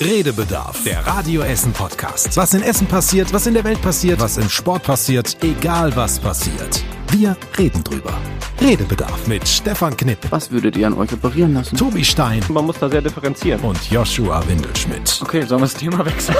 Redebedarf, der Radio Essen Podcast. Was in Essen passiert, was in der Welt passiert, was im Sport passiert, egal was passiert. Wir reden drüber. Redebedarf mit Stefan Knipp, Was würdet ihr an euch operieren lassen? Tobi Stein Man muss da sehr differenzieren. und Joshua Windelschmidt. Okay, sollen wir das Thema wechseln?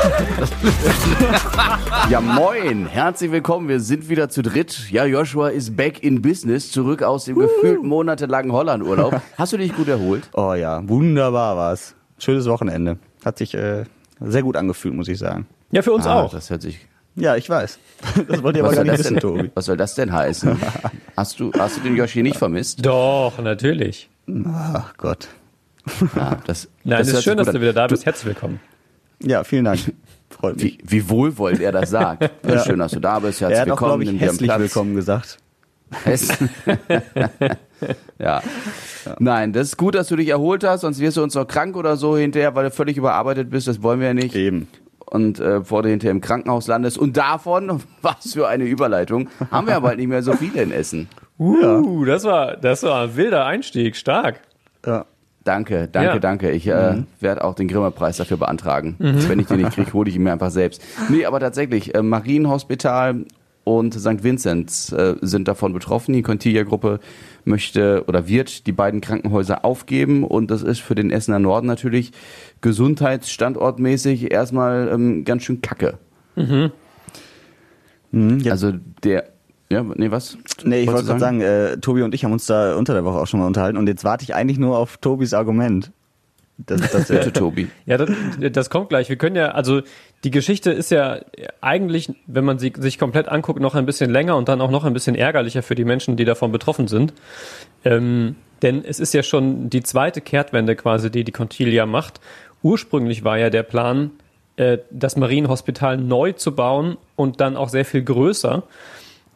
Ja, moin. Herzlich willkommen. Wir sind wieder zu dritt. Ja, Joshua ist back in business, zurück aus dem gefühlt monatelangen Hollandurlaub. Hast du dich gut erholt? Oh ja, wunderbar war's. Schönes Wochenende. Hat sich äh, sehr gut angefühlt, muss ich sagen. Ja, für uns Ah, auch. Das hört sich. Ja, ich weiß. Das wollt ihr aber Was gar soll, nicht das wissen, denn, Tobi. was soll das denn heißen? Hast du, hast du den Yoshi nicht vermisst? Doch, natürlich. Ach Gott. Ja, das, Nein, das es ist schön, dass gut du an. wieder da bist. Herzlich willkommen. Ja, vielen Dank. Freut mich. Wie, wie wohlwollend er das sagt. Ja. Schön, dass du da bist. Herzlich er hat auch, willkommen. glaube ich, Platz. willkommen gesagt. Hessen. ja. Nein, das ist gut, dass du dich erholt hast, sonst wirst du uns noch krank oder so hinterher, weil du völlig überarbeitet bist. Das wollen wir ja nicht. Eben. Und äh, bevor du hinterher im Krankenhaus landest. Und davon, was für eine Überleitung, haben wir ja bald nicht mehr so viele in Essen. Uh, das war, das war ein wilder Einstieg. Stark. Ja. Danke, danke, Ja. danke. Ich äh, werde auch den Grimme-Preis dafür beantragen. Wenn ich den nicht kriege, hole ich ihn mir einfach selbst. Nee, aber tatsächlich, äh, Marienhospital und St. Vincent äh, sind davon betroffen. Die Contilla-Gruppe möchte oder wird die beiden Krankenhäuser aufgeben und das ist für den Essener Norden natürlich gesundheitsstandortmäßig erstmal ähm, ganz schön kacke. Mhm, ja. Also der, ja, nee, was? Nee, ich wollte gerade sagen, äh, Tobi und ich haben uns da unter der Woche auch schon mal unterhalten und jetzt warte ich eigentlich nur auf Tobis Argument. Das, das, Bitte, Tobi. Ja, das, das kommt gleich. Wir können ja, also die Geschichte ist ja eigentlich, wenn man sie sich komplett anguckt, noch ein bisschen länger und dann auch noch ein bisschen ärgerlicher für die Menschen, die davon betroffen sind. Ähm, denn es ist ja schon die zweite Kehrtwende quasi, die die Contilia macht. Ursprünglich war ja der Plan, äh, das Marienhospital neu zu bauen und dann auch sehr viel größer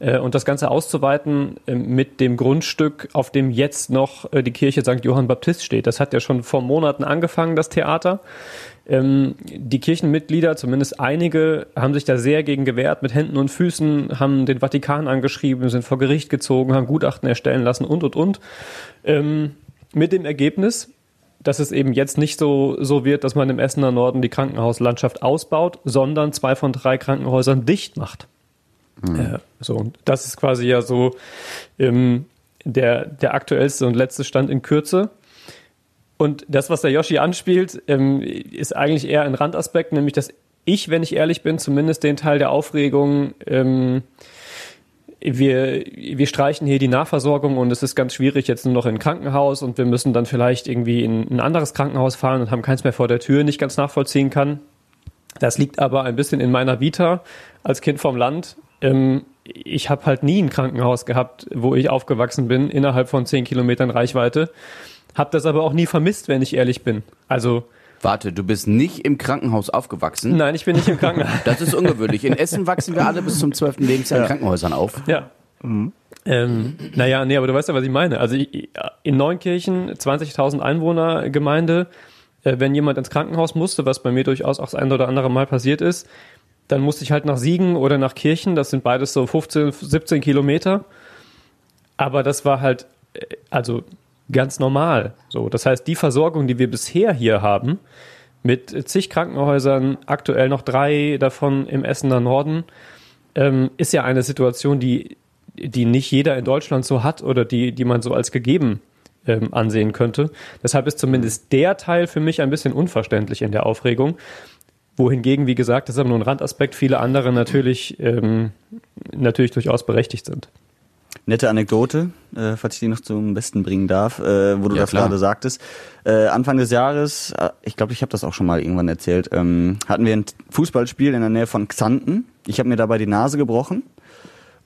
äh, und das Ganze auszuweiten äh, mit dem Grundstück, auf dem jetzt noch äh, die Kirche St. Johann Baptist steht. Das hat ja schon vor Monaten angefangen, das Theater. Ähm, die Kirchenmitglieder, zumindest einige, haben sich da sehr gegen gewehrt, mit Händen und Füßen, haben den Vatikan angeschrieben, sind vor Gericht gezogen, haben Gutachten erstellen lassen und, und, und. Ähm, mit dem Ergebnis, dass es eben jetzt nicht so, so wird, dass man im Essener Norden die Krankenhauslandschaft ausbaut, sondern zwei von drei Krankenhäusern dicht macht. Äh, so, und das ist quasi ja so ähm, der, der aktuellste und letzte Stand in Kürze. Und das, was der Yoshi anspielt, ähm, ist eigentlich eher ein Randaspekt, nämlich dass ich, wenn ich ehrlich bin, zumindest den Teil der Aufregung, ähm, wir, wir streichen hier die Nachversorgung und es ist ganz schwierig jetzt nur noch in ein Krankenhaus und wir müssen dann vielleicht irgendwie in ein anderes Krankenhaus fahren und haben keins mehr vor der Tür, nicht ganz nachvollziehen kann. Das liegt aber ein bisschen in meiner Vita als Kind vom Land. Ähm, ich habe halt nie ein Krankenhaus gehabt, wo ich aufgewachsen bin, innerhalb von zehn Kilometern Reichweite. Hab das aber auch nie vermisst, wenn ich ehrlich bin. Also, Warte, du bist nicht im Krankenhaus aufgewachsen? nein, ich bin nicht im Krankenhaus. Das ist ungewöhnlich. In Essen wachsen wir alle bis zum 12. Lebensjahr in Krankenhäusern auf. Ja. Ähm, naja, nee, aber du weißt ja, was ich meine. Also ich, in Neunkirchen, 20.000 Einwohner Gemeinde, äh, wenn jemand ins Krankenhaus musste, was bei mir durchaus auch das ein oder andere Mal passiert ist, dann musste ich halt nach Siegen oder nach Kirchen, das sind beides so 15, 17 Kilometer. Aber das war halt, äh, also ganz normal. So, das heißt, die Versorgung, die wir bisher hier haben, mit zig Krankenhäusern, aktuell noch drei davon im Essener Norden, ähm, ist ja eine Situation, die, die nicht jeder in Deutschland so hat oder die, die man so als gegeben ähm, ansehen könnte. Deshalb ist zumindest der Teil für mich ein bisschen unverständlich in der Aufregung. Wohingegen, wie gesagt, das ist aber nur ein Randaspekt, viele andere natürlich, ähm, natürlich durchaus berechtigt sind. Nette Anekdote, äh, falls ich die noch zum Besten bringen darf, äh, wo du Ja, das klar. gerade sagtest. Äh, Anfang des Jahres, äh, ich glaube, ich habe das auch schon mal irgendwann erzählt, ähm, hatten wir ein Fußballspiel in der Nähe von Xanten. Ich habe mir dabei die Nase gebrochen.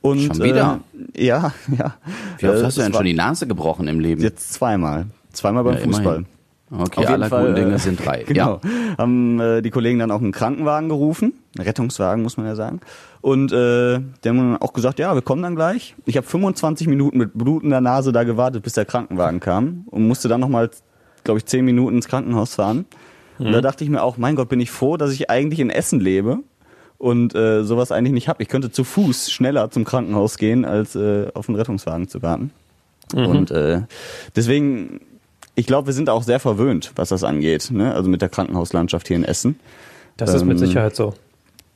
Und, Schon wieder? Äh, ja, ja. Wie oft Äh, hast du denn schon die Nase gebrochen im Leben? Jetzt zweimal. Zweimal beim Ja, Fußball. immerhin. Okay, Auf jeden aller Fall, guten Dinge äh, sind drei. Genau. Ja. Haben äh, die Kollegen dann auch einen Krankenwagen gerufen, einen Rettungswagen muss man ja sagen. Und äh, die haben dann auch gesagt, ja, wir kommen dann gleich. Ich habe 25 Minuten mit blutender Nase da gewartet, bis der Krankenwagen kam und musste dann nochmal, glaube ich, 10 Minuten ins Krankenhaus fahren. Und da dachte ich mir auch, mein Gott, bin ich froh, dass ich eigentlich in Essen lebe und äh, sowas eigentlich nicht habe. Ich könnte zu Fuß schneller zum Krankenhaus gehen, als äh, auf einen Rettungswagen zu warten. Und äh, deswegen ich glaube, wir sind auch sehr verwöhnt, was das angeht, ne? also mit der Krankenhauslandschaft hier in Essen. Das ist mit Ähm, Sicherheit so.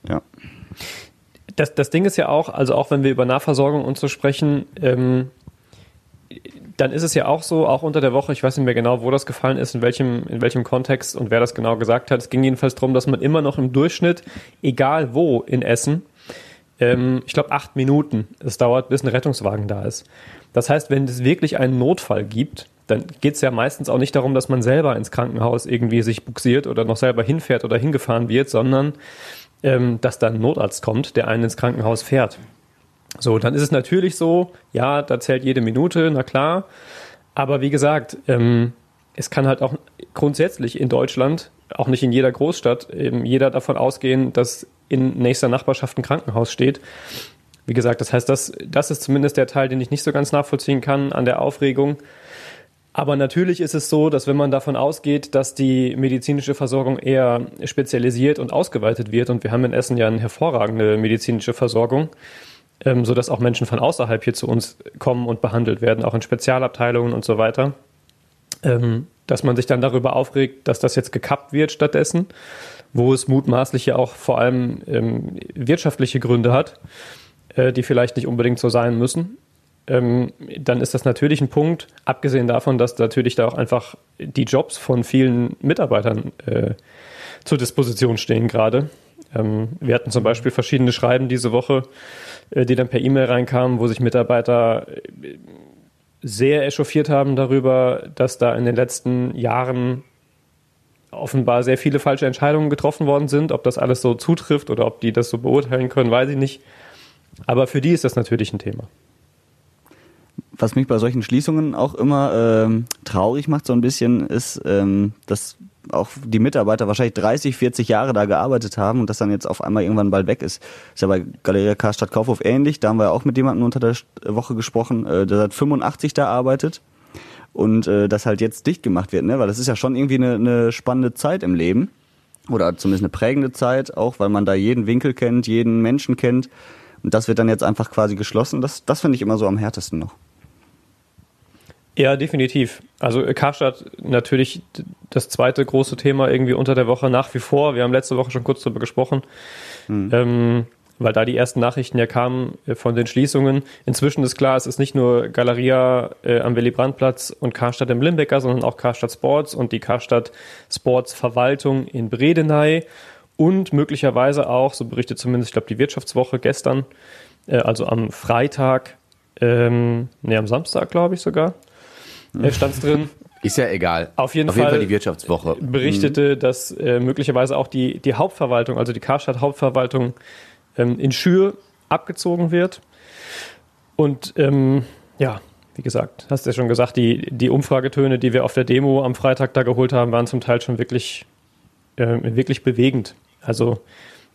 Ja. Das, das Ding ist ja auch, also auch wenn wir über Nahversorgung und so sprechen, ähm, dann ist es ja auch so, auch unter der Woche, ich weiß nicht mehr genau, wo das gefallen ist, in welchem, in welchem Kontext und wer das genau gesagt hat. Es ging jedenfalls darum, dass man immer noch im Durchschnitt, egal wo in Essen, ähm, ich glaube acht Minuten es dauert, bis ein Rettungswagen da ist. Das heißt, wenn es wirklich einen Notfall gibt, dann geht es ja meistens auch nicht darum, dass man selber ins Krankenhaus irgendwie sich buxiert oder noch selber hinfährt oder hingefahren wird, sondern ähm, dass dann ein Notarzt kommt, der einen ins Krankenhaus fährt. So, dann ist es natürlich so, ja, da zählt jede Minute, na klar. Aber wie gesagt, ähm, es kann halt auch grundsätzlich in Deutschland, auch nicht in jeder Großstadt, eben jeder davon ausgehen, dass in nächster Nachbarschaft ein Krankenhaus steht. Wie gesagt, das heißt, das, das ist zumindest der Teil, den ich nicht so ganz nachvollziehen kann an der Aufregung. Aber natürlich ist es so, dass wenn man davon ausgeht, dass die medizinische Versorgung eher spezialisiert und ausgeweitet wird, und wir haben in Essen ja eine hervorragende medizinische Versorgung, ähm, sodass auch Menschen von außerhalb hier zu uns kommen und behandelt werden, auch in Spezialabteilungen und so weiter, ähm, dass man sich dann darüber aufregt, dass das jetzt gekappt wird stattdessen, wo es mutmaßlich ja auch vor allem ähm, wirtschaftliche Gründe hat, äh, die vielleicht nicht unbedingt so sein müssen. Ähm, dann ist das natürlich ein Punkt, abgesehen davon, dass natürlich da auch einfach die Jobs von vielen Mitarbeitern äh, zur Disposition stehen gerade. Ähm, wir hatten zum Beispiel verschiedene Schreiben diese Woche, äh, die dann per E-Mail reinkamen, wo sich Mitarbeiter äh, sehr echauffiert haben darüber, dass da in den letzten Jahren offenbar sehr viele falsche Entscheidungen getroffen worden sind. Ob das alles so zutrifft oder ob die das so beurteilen können, weiß ich nicht. Aber für die ist das natürlich ein Thema. Was mich bei solchen Schließungen auch immer ähm, traurig macht, so ein bisschen, ist, ähm, dass auch die Mitarbeiter wahrscheinlich 30, 40 Jahre da gearbeitet haben und das dann jetzt auf einmal irgendwann bald weg ist. Ist ja bei Galeria Karstadt Kaufhof ähnlich. Da haben wir auch mit jemandem unter der Woche gesprochen, äh, der seit 85 da arbeitet und äh, das halt jetzt dicht gemacht wird, ne? Weil das ist ja schon irgendwie eine, eine spannende Zeit im Leben oder zumindest eine prägende Zeit, auch weil man da jeden Winkel kennt, jeden Menschen kennt. Und das wird dann jetzt einfach quasi geschlossen. Das, das finde ich immer so am härtesten noch. Ja, definitiv. Also äh, Karstadt natürlich das zweite große Thema irgendwie unter der Woche nach wie vor. Wir haben letzte Woche schon kurz darüber gesprochen, ähm, weil da die ersten Nachrichten ja kamen äh, von den Schließungen. Inzwischen ist klar, es ist nicht nur Galeria äh, am Willy-Brandt-Platz und Karstadt im Limbecker, sondern auch Karstadt Sports und die Karstadt Sports Verwaltung in Bredeney und möglicherweise auch, so berichtet zumindest, ich glaube, die Wirtschaftswoche gestern, äh, also am Freitag, ähm, nee, am Samstag, glaube ich sogar, stand es drin, Ist ja egal. Auf jeden Auf jeden Fall- Fall die Wirtschaftswoche. berichtete, dass äh, möglicherweise auch die, die Hauptverwaltung, also die Karstadt Hauptverwaltung ähm, in Schür abgezogen wird. Und ähm, ja, wie gesagt, hast du ja schon gesagt, die, die Umfragetöne, die wir auf der Demo am Freitag da geholt haben, waren zum Teil schon wirklich, äh, wirklich bewegend. Also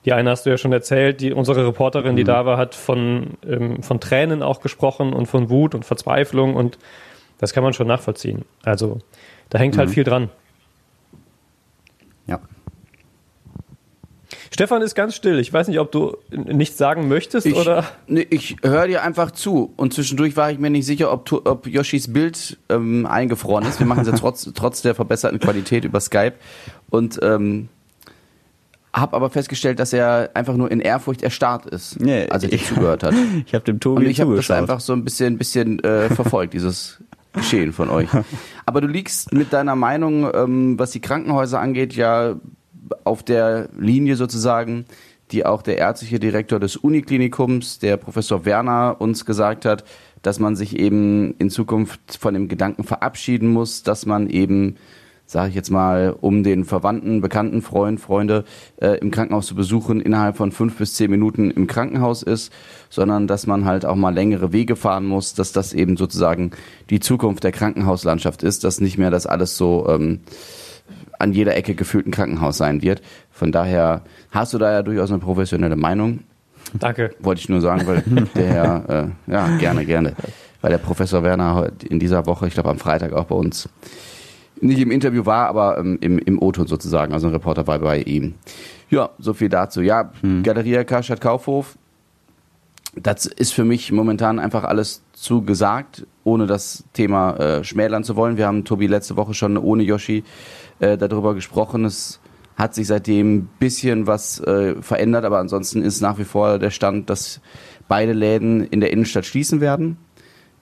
die eine hast du ja schon erzählt, die, unsere Reporterin, die da war, hat von, ähm, von Tränen auch gesprochen und von Wut und Verzweiflung und das kann man schon nachvollziehen. Also da hängt halt viel dran. Ja. Stefan ist ganz still. Ich weiß nicht, ob du nichts sagen möchtest Ich, oder. nee, ich höre dir einfach zu. Und zwischendurch war ich mir nicht sicher, ob, ob Yoshis Bild ähm, eingefroren ist. Wir machen es ja trotz, trotz der verbesserten Qualität über Skype. Und ähm, habe aber festgestellt, dass er einfach nur in Ehrfurcht erstarrt ist, Nee, als er dir ich- zugehört hat. Ich habe dem Und Tobi ich habe das einfach so ein bisschen, bisschen äh, verfolgt, dieses Geschehen von euch. Aber du liegst mit deiner Meinung, ähm, was die Krankenhäuser angeht, ja auf der Linie sozusagen, die auch der ärztliche Direktor des Uniklinikums, der Professor Werner, uns gesagt hat, dass man sich eben in Zukunft von dem Gedanken verabschieden muss, dass man eben sage ich jetzt mal, um den Verwandten, Bekannten, Freund, Freunde äh, im Krankenhaus zu besuchen, innerhalb von fünf bis zehn Minuten im Krankenhaus ist, sondern dass man halt auch mal längere Wege fahren muss, dass das eben sozusagen die Zukunft der Krankenhauslandschaft ist, dass nicht mehr das alles so ähm, an jeder Ecke gefühlt ein Krankenhaus sein wird. Von daher hast du da ja durchaus eine professionelle Meinung, Danke. wollte ich nur sagen, weil der Herr, äh, ja, gerne, gerne. Weil der Professor Werner heute in dieser Woche, ich glaube am Freitag auch bei uns, nicht im Interview war, aber ähm, im, im O-Ton sozusagen, also ein Reporter war bei ihm. Ja, so viel dazu. Ja, Galeria Karstadt Kaufhof das ist für mich momentan einfach alles zu gesagt, ohne das Thema äh, schmälern zu wollen. Wir haben Tobi letzte Woche schon ohne Yoshi äh, darüber gesprochen. Es hat sich seitdem ein bisschen was äh, verändert, aber ansonsten ist nach wie vor der Stand, dass beide Läden in der Innenstadt schließen werden.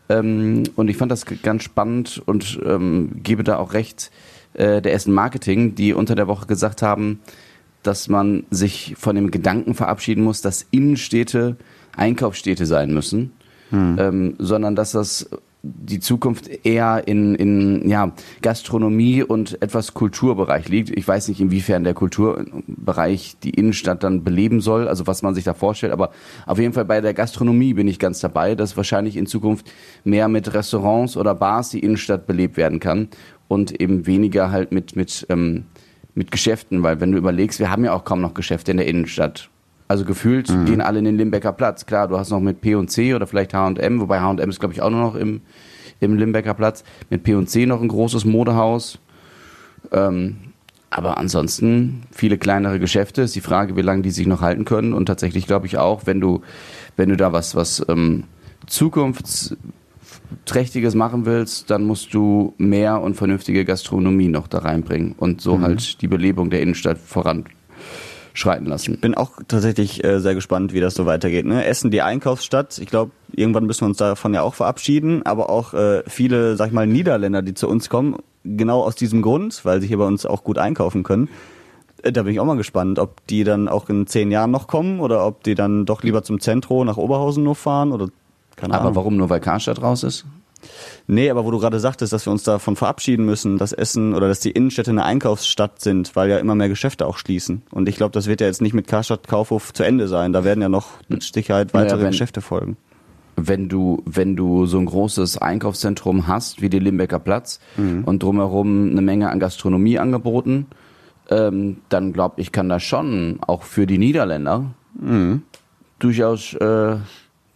Ähm, und ich fand das ganz spannend und ähm, gebe da auch recht äh, der Essen Marketing, die unter der Woche gesagt haben, dass man sich von dem Gedanken verabschieden muss, dass Innenstädte Einkaufsstädte sein müssen, hm. ähm, sondern dass das die Zukunft eher in, in ja, Gastronomie und etwas Kulturbereich liegt. Ich weiß nicht, inwiefern der Kulturbereich die Innenstadt dann beleben soll, also was man sich da vorstellt, aber auf jeden Fall bei der Gastronomie bin ich ganz dabei, dass wahrscheinlich in Zukunft mehr mit Restaurants oder Bars die Innenstadt belebt werden kann und eben weniger halt mit, mit, ähm, mit Geschäften, weil wenn du überlegst, wir haben ja auch kaum noch Geschäfte in der Innenstadt. Also gefühlt mhm. gehen alle in den Limbecker Platz. Klar, du hast noch mit P&C oder vielleicht H&M, wobei H&M ist glaube ich auch nur noch im, im Limbecker Platz. Mit P&C noch ein großes Modehaus. Ähm, aber ansonsten viele kleinere Geschäfte. Ist die Frage, wie lange die sich noch halten können. Und tatsächlich glaube ich auch, wenn du, wenn du da was, was ähm, zukunftsträchtiges machen willst, dann musst du mehr und vernünftige Gastronomie noch da reinbringen und so mhm. halt die Belebung der Innenstadt voran schreiten lassen. Bin auch tatsächlich äh, sehr gespannt, wie das so weitergeht. Ne? Essen die Einkaufsstadt. Ich glaube, irgendwann müssen wir uns davon ja auch verabschieden. Aber auch äh, viele, sag ich mal, Niederländer, die zu uns kommen, genau aus diesem Grund, weil sie hier bei uns auch gut einkaufen können. Äh, da bin ich auch mal gespannt, ob die dann auch in zehn Jahren noch kommen oder ob die dann doch lieber zum Zentro nach Oberhausen nur fahren oder keine Ahnung. Aber warum nur, weil Karstadt raus ist? Nee, aber wo du gerade sagtest, dass wir uns davon verabschieden müssen, dass Essen oder dass die Innenstädte eine Einkaufsstadt sind, weil ja immer mehr Geschäfte auch schließen. Und ich glaube, das wird ja jetzt nicht mit Karstadt Kaufhof zu Ende sein. Da werden ja noch mit Sicherheit weitere naja, wenn, Geschäfte folgen. Wenn du, wenn du so ein großes Einkaufszentrum hast wie die Limbecker Platz mhm. und drumherum eine Menge an Gastronomie angeboten, ähm, dann glaube ich, kann das schon auch für die Niederländer mhm. durchaus äh,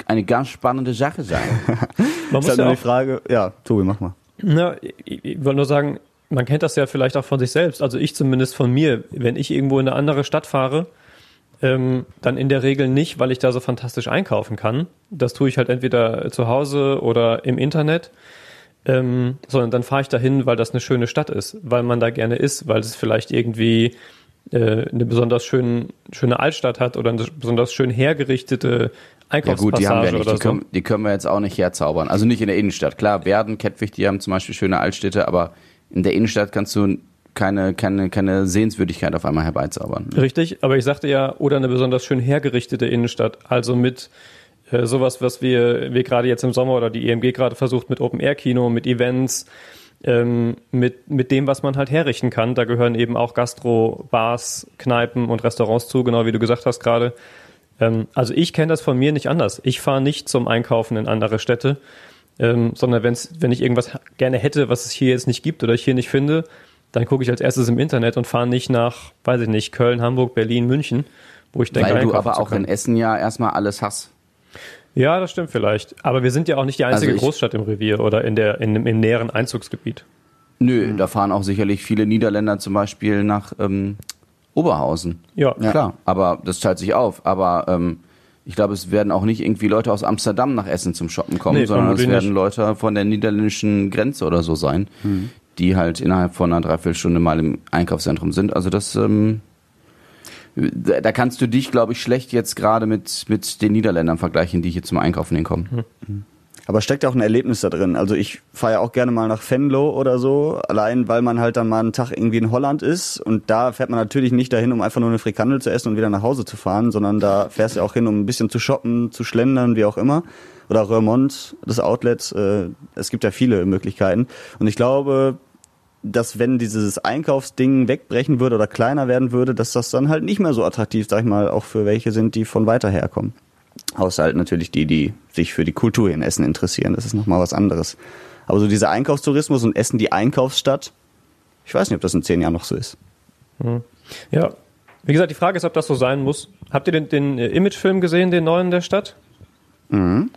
eine ganz spannende Sache sein. Man muss ja nur die Frage, ja, Tobi, mach mal. Na, ich, ich wollte nur sagen, man kennt das ja vielleicht auch von sich selbst, also ich zumindest von mir, wenn ich irgendwo in eine andere Stadt fahre, ähm, dann in der Regel nicht, weil ich da so fantastisch einkaufen kann. Das tue ich halt entweder zu Hause oder im Internet. Ähm, sondern dann fahre ich dahin, weil das eine schöne Stadt ist, weil man da gerne ist, weil es vielleicht irgendwie eine besonders schön, schöne Altstadt hat oder eine besonders schön hergerichtete Einkaufspassage ja gut, die haben wir nicht. Die können, die können wir jetzt auch nicht herzaubern. Also nicht in der Innenstadt. Klar, Werden, Kettwig, die haben zum Beispiel schöne Altstädte, aber in der Innenstadt kannst du keine, keine, keine Sehenswürdigkeit auf einmal herbeizaubern. Richtig, aber ich sagte ja, oder eine besonders schön hergerichtete Innenstadt. Also mit äh, sowas, was wir, wir gerade jetzt im Sommer oder die EMG gerade versucht mit Open-Air-Kino, mit Events, ähm, mit, mit dem, was man halt herrichten kann. Da gehören eben auch Gastro, Bars, Kneipen und Restaurants zu, genau wie du gesagt hast gerade. Ähm, also ich kenne das von mir nicht anders. Ich fahre nicht zum Einkaufen in andere Städte, ähm, sondern wenn's, wenn ich irgendwas gerne hätte, was es hier jetzt nicht gibt oder ich hier nicht finde, dann gucke ich als erstes im Internet und fahre nicht nach, weiß ich nicht, Köln, Hamburg, Berlin, München, wo ich denke, Weil du aber auch in Essen ja erstmal alles hast. Ja, das stimmt vielleicht. Aber wir sind ja auch nicht die einzige also Großstadt im Revier oder in der, in, im näheren Einzugsgebiet. Nö, mhm. da fahren auch sicherlich viele Niederländer zum Beispiel nach ähm, Oberhausen. Ja. ja. Klar, aber das teilt sich auf. Aber ähm, ich glaube, es werden auch nicht irgendwie Leute aus Amsterdam nach Essen zum Shoppen kommen, nee, sondern es werden nicht. Leute von der niederländischen Grenze oder so sein, mhm. die halt innerhalb von einer Dreiviertelstunde mal im Einkaufszentrum sind. Also das, ähm, da kannst du dich, glaube ich, schlecht jetzt gerade mit, mit den Niederländern vergleichen, die hier zum Einkaufen hinkommen. Mhm. Aber steckt auch ein Erlebnis da drin. Also ich fahre ja auch gerne mal nach Venlo oder so, allein weil man halt dann mal einen Tag irgendwie in Holland ist und da fährt man natürlich nicht dahin, um einfach nur eine Frikandel zu essen und wieder nach Hause zu fahren, sondern da fährst du auch hin, um ein bisschen zu shoppen, zu schlendern, wie auch immer. Oder Reumont, das Outlet, äh, es gibt ja viele Möglichkeiten. Und ich glaube, dass wenn dieses Einkaufsding wegbrechen würde oder kleiner werden würde, dass das dann halt nicht mehr so attraktiv, sag ich mal, auch für welche sind, die von weiter herkommen. Außer halt natürlich die, die sich für die Kultur in Essen interessieren. Das ist nochmal was anderes. Aber so dieser Einkaufstourismus und Essen die Einkaufsstadt, ich weiß nicht, ob das in zehn Jahren noch so ist. Hm. Ja, wie gesagt, die Frage ist, ob das so sein muss. Habt ihr den, den Imagefilm gesehen, den neuen der Stadt? Mhm.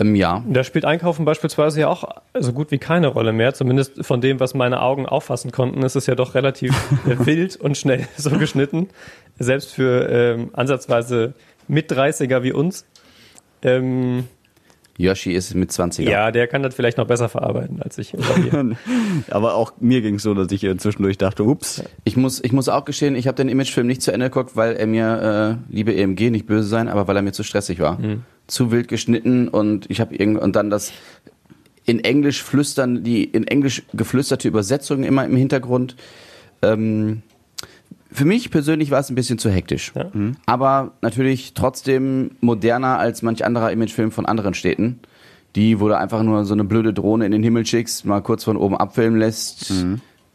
Ähm, ja. Da spielt Einkaufen beispielsweise ja auch so gut wie keine Rolle mehr. Zumindest von dem, was meine Augen auffassen konnten, ist es ja doch relativ wild und schnell so geschnitten. Selbst für ähm, ansatzweise mit 30er wie uns. Ähm, Yoshi ist mit 20er. ja, der kann das vielleicht noch besser verarbeiten als ich. Aber auch mir ging es so, dass ich zwischendurch dachte, ups, Ich muss, ich muss auch gestehen, ich habe den Imagefilm nicht zu Ende geguckt, weil er mir, äh, liebe EMG, nicht böse sein, aber weil er mir zu stressig war. Zu wild geschnitten und ich habe irgend und dann das in Englisch flüstern, die in Englisch geflüsterte Übersetzung immer im Hintergrund. Ähm, für mich persönlich war es ein bisschen zu hektisch. Ja. Aber natürlich trotzdem moderner als manch anderer Imagefilm von anderen Städten. Die, wo du einfach nur so eine blöde Drohne in den Himmel schickst, mal kurz von oben abfilmen lässt,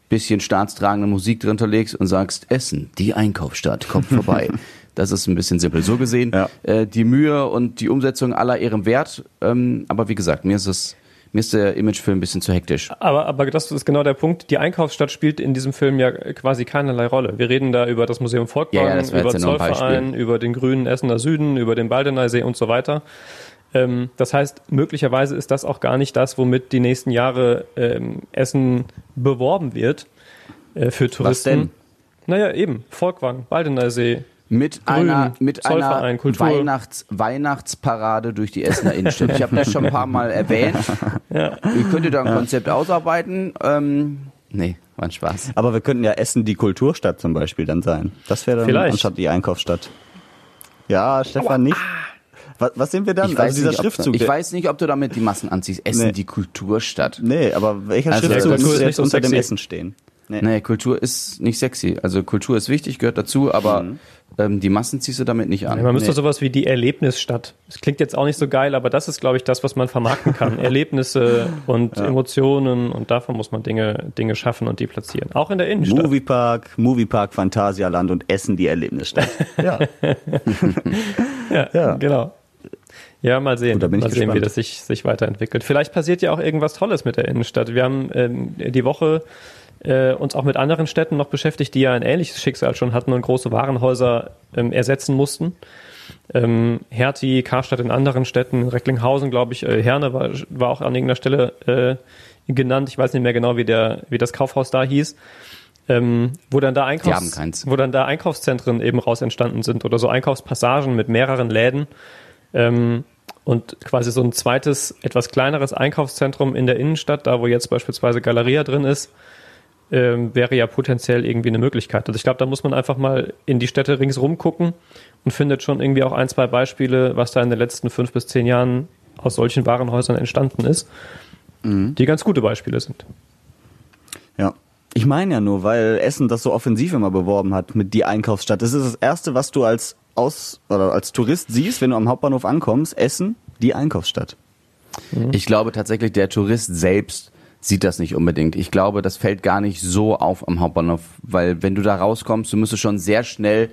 bisschen staatstragende Musik drunter legst und sagst, Essen, die Einkaufsstadt, kommt vorbei. das ist ein bisschen simpel. So gesehen, Ja. äh, die Mühe und die Umsetzung aller ihrem Wert. Ähm, aber wie gesagt, mir ist es, mir ist der Imagefilm ein bisschen zu hektisch. Aber, aber das ist genau der Punkt. Die Einkaufsstadt spielt in diesem Film ja quasi keinerlei Rolle. Wir reden da über das Museum Volkwang, Ja, ja, über ja Zollverein, über den grünen Essener Süden, über den Baldeneysee und so weiter. Ähm, das heißt, möglicherweise ist das auch gar nicht das, womit die nächsten Jahre ähm, Essen beworben wird äh, für Touristen. denn? Naja, eben. Volkwang, Baldeneysee. Mit Grün, einer, mit einer Zollverein. Weihnachts, Weihnachtsparade durch die Essener Innenstadt. Ich habe das schon ein paar Mal erwähnt. Ja. Ihr könntet da ein Konzept ausarbeiten. Ähm, nee, war ein Spaß. aber wir könnten ja Essen die Kulturstadt zum Beispiel dann sein. Das wäre dann Vielleicht. anstatt die Einkaufsstadt. Ja, Stefan, nicht? Was, was sind wir dann? Ich also weiß, dieser nicht, ob, Schriftzug. ich weiß nicht, ob du damit die Massen anziehst. Essen, Nee. die Kulturstadt. Nee, aber welcher Also, Schriftzug Kultur nicht jetzt unter dem. Essen stehen? Nee. Nee, Kultur ist nicht sexy. Also Kultur ist wichtig, gehört dazu, aber Mhm. ähm, die Massen ziehst du damit nicht an. Ja, man müsste Nee. sowas wie die Erlebnisstadt. Das klingt jetzt auch nicht so geil, aber das ist, glaube ich, das, was man vermarkten kann. Erlebnisse und Emotionen und davon muss man Dinge, Dinge schaffen und die platzieren. Auch in der Innenstadt. Moviepark, Moviepark Phantasialand und Essen die Erlebnisstadt. Ja. Ja, Ja. genau. Ja, mal sehen, Gut, da bin ich mal sehen, wie gespannt. das sich, sich weiterentwickelt. Vielleicht passiert ja auch irgendwas Tolles mit der Innenstadt. Wir haben ähm, die Woche äh, uns auch mit anderen Städten noch beschäftigt, die ja ein ähnliches Schicksal schon hatten und große Warenhäuser ähm, ersetzen mussten. Ähm, Hertie, Karstadt in anderen Städten, Recklinghausen, glaube ich, äh, Herne war, war auch an irgendeiner Stelle äh, genannt. Ich weiß nicht mehr genau, wie, der, wie das Kaufhaus da hieß. Ähm, wo dann da Einkaufs wo dann da Einkaufszentren eben raus entstanden sind oder so Einkaufspassagen mit mehreren Läden ähm, und quasi so ein zweites, etwas kleineres Einkaufszentrum in der Innenstadt, da wo jetzt beispielsweise Galeria drin ist, ähm, wäre ja potenziell irgendwie eine Möglichkeit. Also ich glaube, da muss man einfach mal in die Städte ringsrum gucken und findet schon irgendwie auch ein, zwei Beispiele, was da in den letzten fünf bis zehn Jahren aus solchen Warenhäusern entstanden ist, die ganz gute Beispiele sind. Ja. Ich meine ja nur, weil Essen das so offensiv immer beworben hat mit die Einkaufsstadt. Das ist das erste, was du als aus oder als Tourist siehst, wenn du am Hauptbahnhof ankommst. Essen, die Einkaufsstadt. Ich glaube tatsächlich, der Tourist selbst sieht das nicht unbedingt. Ich glaube, das fällt gar nicht so auf am Hauptbahnhof, weil wenn du da rauskommst, du müsstest schon sehr schnell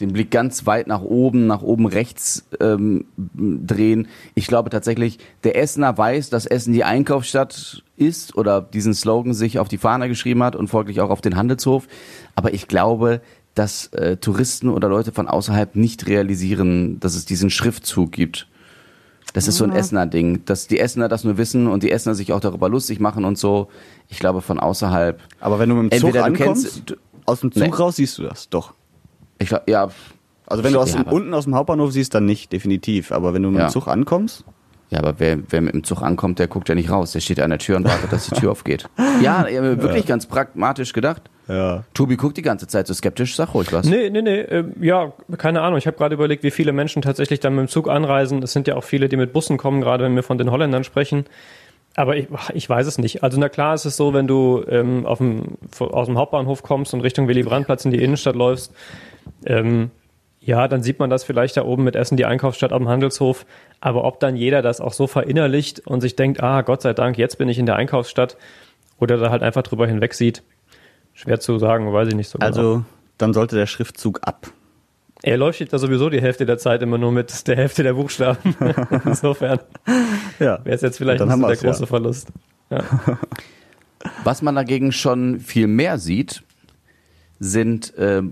den Blick ganz weit nach oben, nach oben rechts ähm, drehen. Ich glaube tatsächlich, der Essener weiß, dass Essen die Einkaufsstadt ist oder diesen Slogan sich auf die Fahne geschrieben hat und folglich auch auf den Handelshof. Aber ich glaube, dass äh, Touristen oder Leute von außerhalb nicht realisieren, dass es diesen Schriftzug gibt. Das ist so ein Essener Ding, dass die Essener das nur wissen und die Essener sich auch darüber lustig machen und so. Ich glaube von außerhalb. Aber wenn du mit dem Zug Entweder du ankommst, kennst, du- aus dem Zug Nee. raus siehst du das, doch. ich glaube, ja, Also wenn du aus Ja, dem, unten aus dem Hauptbahnhof siehst, dann nicht, definitiv. Aber wenn du mit Ja. dem Zug ankommst, ja, aber wer, wer mit dem Zug ankommt, der guckt ja nicht raus. Der steht an der Tür und wartet, dass die Tür aufgeht. Ja, ja, wirklich ganz pragmatisch gedacht. Ja. Tobi guckt die ganze Zeit so skeptisch, sag ruhig was. Nee, nee, nee, äh, ja, keine Ahnung. Ich habe gerade überlegt, wie viele Menschen tatsächlich dann mit dem Zug anreisen. Es sind ja auch viele, die mit Bussen kommen, gerade wenn wir von den Holländern sprechen. Aber ich, ich weiß es nicht. Also na klar ist es so, wenn du ähm, auf dem, aus dem Hauptbahnhof kommst und Richtung Willy-Brandt-Platz in die Innenstadt läufst, ähm, ja, dann sieht man das vielleicht da oben mit Essen, die Einkaufsstadt am Handelshof. Aber ob dann jeder das auch so verinnerlicht und sich denkt, ah, Gott sei Dank, jetzt bin ich in der Einkaufsstadt oder da halt einfach drüber hinweg sieht, schwer zu sagen, weiß ich nicht so genau. Also dann sollte der Schriftzug ab. Er leuchtet da sowieso die Hälfte der Zeit immer nur mit der Hälfte der Buchstaben. Insofern Ja. wäre es jetzt vielleicht nicht so der wir's, ja. große Verlust. Ja. Was man dagegen schon viel mehr sieht, sind äh,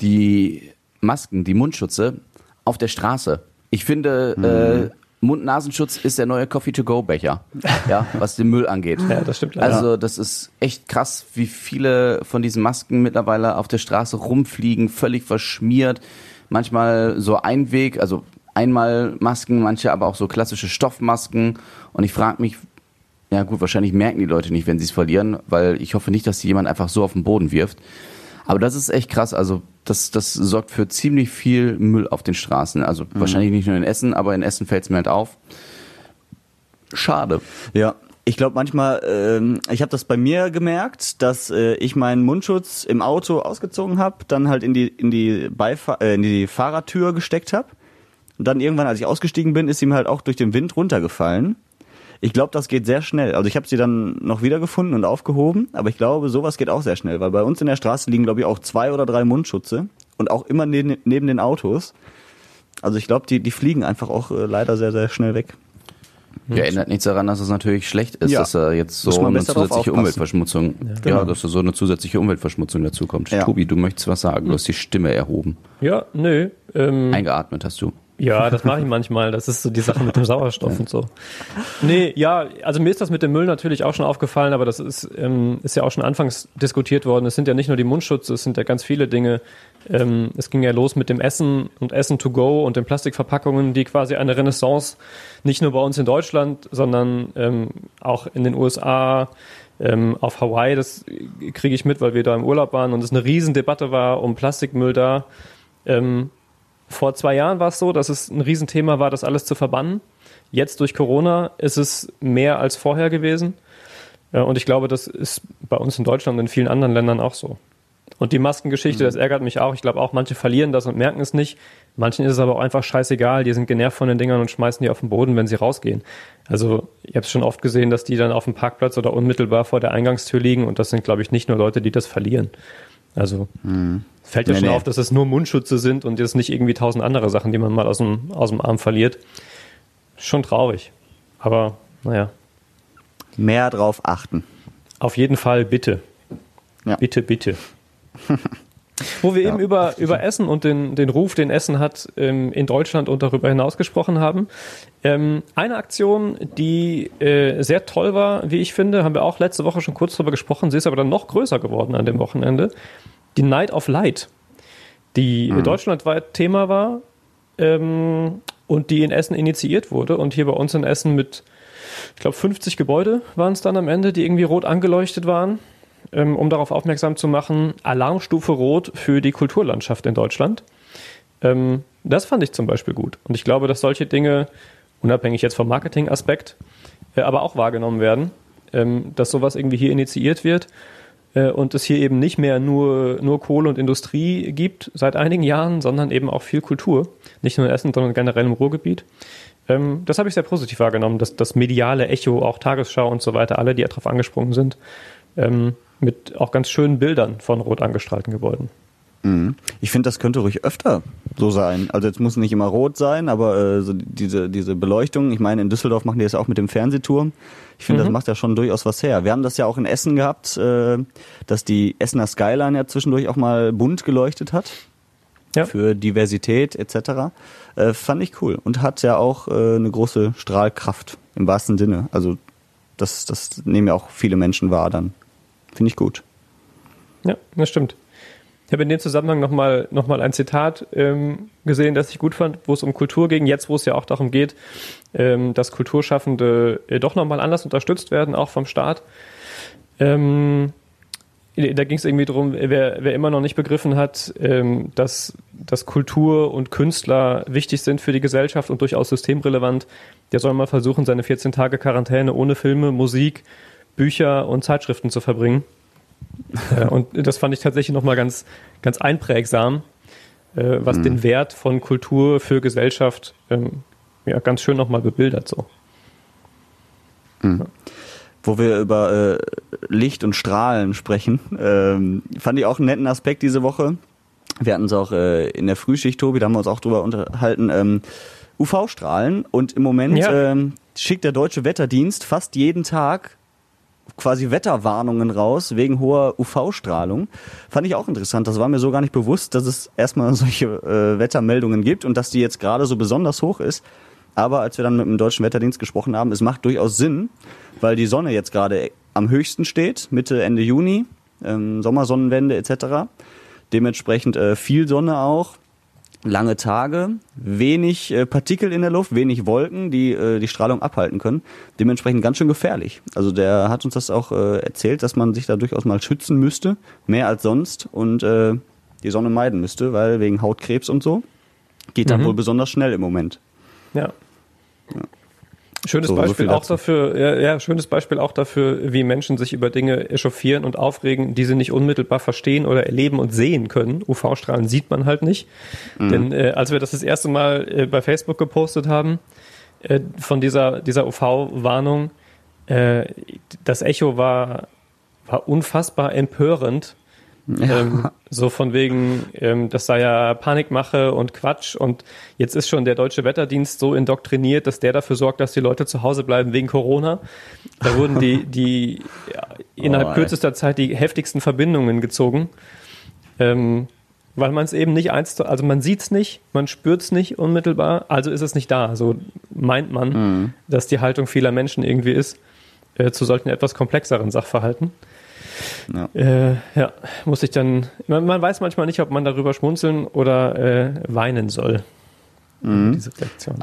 die Masken, die Mundschutze auf der Straße. Ich finde, äh, Mund-Nasenschutz ist der neue Coffee-to-go-Becher, ja, was den Müll angeht. ja, das stimmt leider. Also das ist echt krass, wie viele von diesen Masken mittlerweile auf der Straße rumfliegen, völlig verschmiert. Manchmal so Einweg, also Einmalmasken, manche aber auch so klassische Stoffmasken. Und ich frage mich, ja gut, wahrscheinlich merken die Leute nicht, wenn sie es verlieren, weil ich hoffe nicht, dass sie jemand einfach so auf den Boden wirft. Aber das ist echt krass. Also das, das sorgt für ziemlich viel Müll auf den Straßen. Also mhm. wahrscheinlich nicht nur in Essen, aber in Essen fällt es mir halt auf. Schade. Ja, ich glaube manchmal, ähm, ich habe das bei mir gemerkt, dass äh, ich meinen Mundschutz im Auto ausgezogen habe, dann halt in die in die Beifahr äh, in die Fahrertür gesteckt habe und dann irgendwann, als ich ausgestiegen bin, ist ihm halt auch durch den Wind runtergefallen. Ich glaube, das geht sehr schnell. Also ich habe sie dann noch wiedergefunden und aufgehoben, aber ich glaube, sowas geht auch sehr schnell, weil bei uns in der Straße liegen, glaube ich, auch zwei oder drei Mundschutze und auch immer neben, neben den Autos. Also ich glaube, die, die fliegen einfach auch äh, leider sehr, sehr schnell weg. Ja, erinnert nichts daran, dass es natürlich schlecht ist, ja. dass da jetzt so eine zusätzliche Umweltverschmutzung, ja. Genau. ja. dass da so eine zusätzliche Umweltverschmutzung dazu kommt. Ja. Tobi, du möchtest was sagen, du hast die Stimme erhoben. Ja, nö. Ähm, Eingeatmet hast du. Ja, das mache ich manchmal. Das ist so die Sache mit dem Sauerstoff und so. Nee, ja, also mir ist das mit dem Müll natürlich auch schon aufgefallen, aber das ist, ähm, ist ja auch schon anfangs diskutiert worden. Es sind ja nicht nur die Mundschutze, es sind ja ganz viele Dinge. Ähm, es ging ja los mit dem Essen und Essen to go und den Plastikverpackungen, die quasi eine Renaissance nicht nur bei uns in Deutschland, sondern ähm, auch in den USA, ähm, auf Hawaii, das kriege ich mit, weil wir da im Urlaub waren und es eine Riesendebatte war um Plastikmüll da. Ähm, vor zwei Jahren war es so, dass es ein Riesenthema war, das alles zu verbannen. Jetzt durch Corona ist es mehr als vorher gewesen. Ja, und ich glaube, das ist bei uns in Deutschland und in vielen anderen Ländern auch so. Und die Maskengeschichte, mhm. das ärgert mich auch. Ich glaube auch, manche verlieren das und merken es nicht. Manchen ist es aber auch einfach scheißegal. Die sind genervt von den Dingern und schmeißen die auf den Boden, wenn sie rausgehen. Also ich habe es schon oft gesehen, dass die dann auf dem Parkplatz oder unmittelbar vor der Eingangstür liegen. Und das sind, glaube ich, nicht nur Leute, die das verlieren. Also mhm. fällt ja nee, schon nee. auf, dass es nur Mundschutze sind und jetzt nicht irgendwie tausend andere Sachen, die man mal aus dem, aus dem Arm verliert. Schon traurig. Aber naja. Mehr drauf achten. Auf jeden Fall bitte. Ja. Bitte, bitte. Wo wir ja. eben über, über Essen und den, den Ruf, den Essen hat, ähm, in Deutschland und darüber hinaus gesprochen haben. Ähm, eine Aktion, die äh, sehr toll war, wie ich finde, haben wir auch letzte Woche schon kurz darüber gesprochen. Sie ist aber dann noch größer geworden an dem Wochenende. Die Night of Light, die mhm. deutschlandweit Thema war ähm, und die in Essen initiiert wurde und hier bei uns in Essen mit, ich glaube, 50 Gebäude waren es dann am Ende, die irgendwie rot angeleuchtet waren ähm, um darauf aufmerksam zu machen, Alarmstufe Rot für die Kulturlandschaft in Deutschland. Ähm, das fand ich zum Beispiel gut. Und ich glaube, dass solche Dinge, unabhängig jetzt vom Marketingaspekt, äh, aber auch wahrgenommen werden, ähm, dass sowas irgendwie hier initiiert wird äh, und es hier eben nicht mehr nur, nur Kohle und Industrie gibt seit einigen Jahren, sondern eben auch viel Kultur. Nicht nur in Essen, sondern generell im Ruhrgebiet. Ähm, das habe ich sehr positiv wahrgenommen, dass das mediale Echo, auch Tagesschau und so weiter, alle, die darauf angesprungen sind, ähm, mit auch ganz schönen Bildern von rot angestrahlten Gebäuden. Mhm. Ich finde, das könnte ruhig öfter so sein. Also jetzt muss nicht immer rot sein, aber äh, so diese, diese Beleuchtung, ich meine, in Düsseldorf machen die das auch mit dem Fernsehturm. Ich finde, mhm. das macht ja schon durchaus was her. Wir haben das ja auch in Essen gehabt, äh, dass die Essener Skyline ja zwischendurch auch mal bunt geleuchtet hat. Ja. Für Diversität etc. Äh, fand ich cool. Und hat ja auch äh, eine große Strahlkraft im wahrsten Sinne. Also das, das nehmen ja auch viele Menschen wahr dann. Finde ich gut. Ja, das stimmt. Ich habe in dem Zusammenhang nochmal noch mal ein Zitat ähm, gesehen, das ich gut fand, wo es um Kultur ging, jetzt wo es ja auch darum geht, ähm, dass Kulturschaffende äh, doch nochmal anders unterstützt werden, auch vom Staat. Ähm, da ging es irgendwie darum, wer, wer immer noch nicht begriffen hat, ähm, dass, dass Kultur und Künstler wichtig sind für die Gesellschaft und durchaus systemrelevant, der soll mal versuchen, seine 14 Tage Quarantäne ohne Filme, Musik, Bücher und Zeitschriften zu verbringen. äh, und das fand ich tatsächlich nochmal ganz, ganz einprägsam, äh, was mhm. den Wert von Kultur für Gesellschaft ähm, ja, ganz schön nochmal bebildert. So. Mhm. Ja. Wo wir über äh, Licht und Strahlen sprechen, ähm, fand ich auch einen netten Aspekt diese Woche. Wir hatten es auch äh, in der Frühschicht, Tobi, da haben wir uns auch drüber unterhalten. Ähm, UV-Strahlen und im Moment ja. ähm, schickt der Deutsche Wetterdienst fast jeden Tag quasi Wetterwarnungen raus wegen hoher UV-Strahlung. Fand ich auch interessant. Das war mir so gar nicht bewusst, dass es erstmal solche äh, Wettermeldungen gibt und dass die jetzt gerade so besonders hoch ist. Aber als wir dann mit dem deutschen Wetterdienst gesprochen haben, es macht durchaus Sinn, weil die Sonne jetzt gerade am höchsten steht, Mitte, Ende Juni, ähm, Sommersonnenwende etc. Dementsprechend äh, viel Sonne auch. Lange Tage, wenig äh, Partikel in der Luft, wenig Wolken, die äh, die Strahlung abhalten können. Dementsprechend ganz schön gefährlich. Also der hat uns das auch äh, erzählt, dass man sich da durchaus mal schützen müsste, mehr als sonst und äh, die Sonne meiden müsste, weil wegen Hautkrebs und so geht dann Mhm. wohl besonders schnell im Moment. Ja. Schönes So, so Beispiel viel auch dazu. dafür, ja, ja, schönes Beispiel auch dafür, wie Menschen sich über Dinge echauffieren und aufregen, die sie nicht unmittelbar verstehen oder erleben und sehen können. UV-Strahlen sieht man halt nicht. Mhm. Denn äh, als wir das das erste Mal äh, bei Facebook gepostet haben, äh, von dieser, dieser UV-Warnung, äh, das Echo war, war unfassbar empörend. Ähm, so von wegen, ähm, das sei ja Panikmache und Quatsch und jetzt ist schon der deutsche Wetterdienst so indoktriniert, dass der dafür sorgt, dass die Leute zu Hause bleiben wegen Corona. Da wurden die, die ja, innerhalb Oh, kürzester Zeit die heftigsten Verbindungen gezogen. Ähm, weil man es eben nicht eins zu, also man sieht es nicht, man spürt es nicht unmittelbar, also ist es nicht da. So meint man, Mhm. dass die Haltung vieler Menschen irgendwie ist, äh, zu solchen etwas komplexeren Sachverhalten. Ja. Äh, ja, muss ich dann. Man, man weiß manchmal nicht, ob man darüber schmunzeln oder äh, weinen soll. Mhm. Diese Reaktion.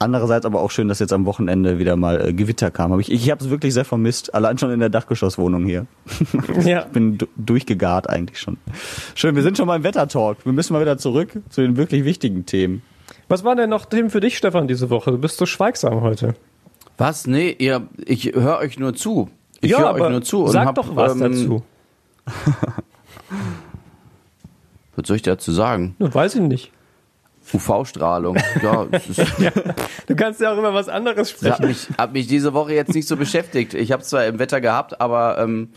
Andererseits aber auch schön, dass jetzt am Wochenende wieder mal äh, Gewitter kam. Hab ich ich habe es wirklich sehr vermisst, allein schon in der Dachgeschosswohnung hier. Ja, bin du durchgegart eigentlich schon. Schön, wir sind schon beim Wettertalk. Wir müssen mal wieder zurück zu den wirklich wichtigen Themen. was war denn noch Themen für dich, Stefan, diese Woche? Du bist so schweigsam heute. Was? Nee, ihr, ich höre euch nur zu. Ich ja, höre aber euch nur zu. und sag hab, doch was ähm, dazu. Was soll ich dazu sagen? Du weiß ich nicht. UV-Strahlung. ja, ist, Du kannst ja auch über was anderes das hat sprechen. mich, hat mich diese Woche jetzt nicht so beschäftigt. Ich habe zwar im Wetter gehabt, aber ähm,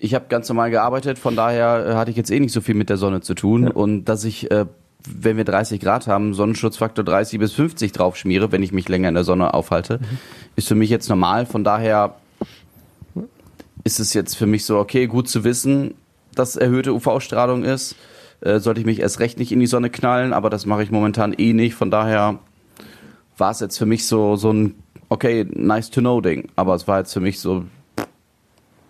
ich habe ganz normal gearbeitet. Von daher äh, hatte ich jetzt eh nicht so viel mit der Sonne zu tun. Und dass ich, äh, wenn wir 30 Grad haben, Sonnenschutzfaktor 30 bis 50 drauf schmiere, wenn ich mich länger in der Sonne aufhalte, ist für mich jetzt normal. Von daher ist es jetzt für mich so, okay, gut zu wissen, dass erhöhte UV-Strahlung ist. Äh, sollte ich mich erst recht nicht in die Sonne knallen, aber das mache ich momentan eh nicht. Von daher war es jetzt für mich so, so ein, okay, nice to know Ding. Aber es war jetzt für mich so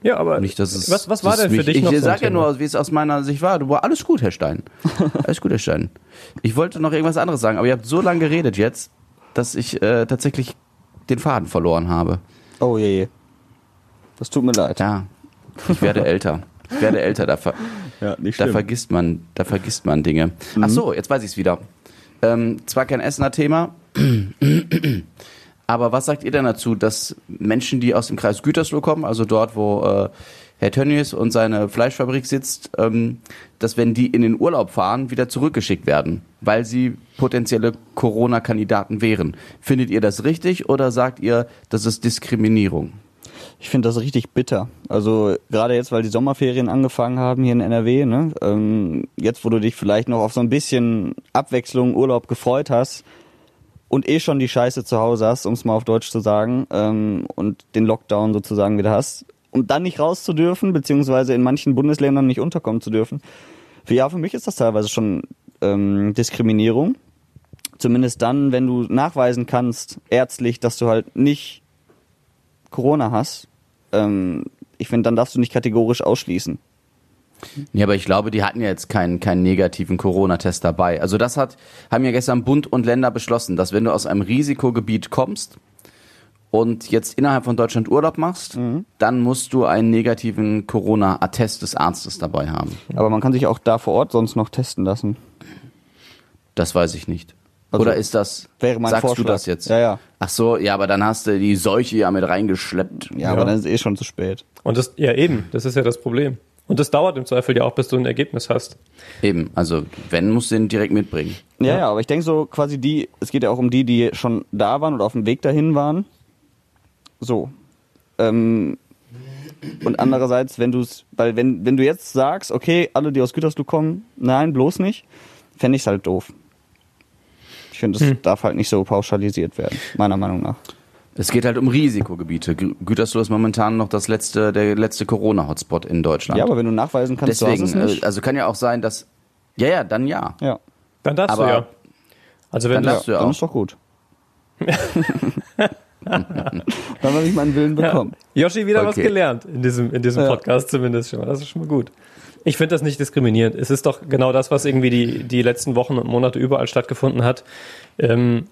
Ja, aber nicht, dass es. was, was war denn für mich, dich ich, noch Ich so ein sag ja nur, wie es aus meiner Sicht war. Du war alles gut, Herr Stein. Alles gut, Herr Stein. Ich wollte noch irgendwas anderes sagen, aber ihr habt so lange geredet jetzt, dass ich äh, tatsächlich den Faden verloren habe. Oh je, je. Das tut mir leid. Ja, ich werde älter. Ich werde älter, da, ver Ja, da vergisst man, da vergisst man Dinge. Ach so, jetzt weiß ich es wieder. Ähm, zwar kein Essener Thema, aber was sagt ihr denn dazu, dass Menschen, die aus dem Kreis Gütersloh kommen, also dort, wo äh, Herr Tönnies und seine Fleischfabrik sitzt, ähm, dass wenn die in den Urlaub fahren, wieder zurückgeschickt werden, weil sie potenzielle Corona-Kandidaten wären. Findet ihr das richtig oder sagt ihr, das ist Diskriminierung? Ich finde das richtig bitter. Also gerade jetzt, weil die Sommerferien angefangen haben hier in NRW, ne? ähm, jetzt wo du dich vielleicht noch auf so ein bisschen Abwechslung, Urlaub gefreut hast und eh schon die Scheiße zu Hause hast, um es mal auf Deutsch zu sagen, ähm, und den Lockdown sozusagen wieder hast und dann nicht raus zu dürfen, beziehungsweise in manchen Bundesländern nicht unterkommen zu dürfen. Für, ja, für mich ist das teilweise schon ähm, Diskriminierung. Zumindest dann, wenn du nachweisen kannst, ärztlich, dass du halt nicht Corona hast, ähm, ich finde, dann darfst du nicht kategorisch ausschließen. Ja, aber ich glaube, die hatten ja jetzt keinen, keinen negativen Corona-Test dabei. Also das hat, haben ja gestern Bund und Länder beschlossen, dass wenn du aus einem Risikogebiet kommst und jetzt innerhalb von Deutschland Urlaub machst, dann musst du einen negativen Corona-Attest des Arztes dabei haben. Aber man kann sich auch da vor Ort sonst noch testen lassen. Das weiß ich nicht. Also, Oder ist das, Wäre mein sagst Vorschlag. du das jetzt? Ja, ja. Ach so, ja, aber dann hast du die Seuche ja mit reingeschleppt. Ja, aber dann ist es eh schon zu spät. Und das, ja eben, das ist ja das Problem. Und das dauert im Zweifel ja auch, bis du ein Ergebnis hast. Eben, also wenn, musst du den direkt mitbringen. Ja, ja, aber ich denke so quasi die, es geht ja auch um die, die schon da waren oder auf dem Weg dahin waren. So. Ähm, und andererseits, wenn du es, weil wenn, wenn du jetzt sagst, okay, alle, die aus Gütersloh kommen, nein, bloß nicht, fände ich es halt doof. Ich finde, das darf halt nicht so pauschalisiert werden, meiner Meinung nach. Es geht halt um Risikogebiete. Gü- Gütersloh ist momentan noch das letzte, der letzte Corona-Hotspot in Deutschland. Ja, aber wenn du nachweisen kannst, Deswegen, du hast es nicht. äh, also kann ja auch sein, dass. Ja, ja, dann ja. ja, Dann darfst Aber- du ja. Also wenn Dann du, darfst du ja dann auch. ist doch gut. dann habe ich meinen Willen bekommen. Yoshi wieder was Okay. gelernt in diesem, in diesem Ja. Podcast zumindest schon mal. Das ist schon mal gut. Ich finde das nicht diskriminierend. Es ist doch genau das, was irgendwie die, die letzten Wochen und Monate überall stattgefunden hat. Ähm,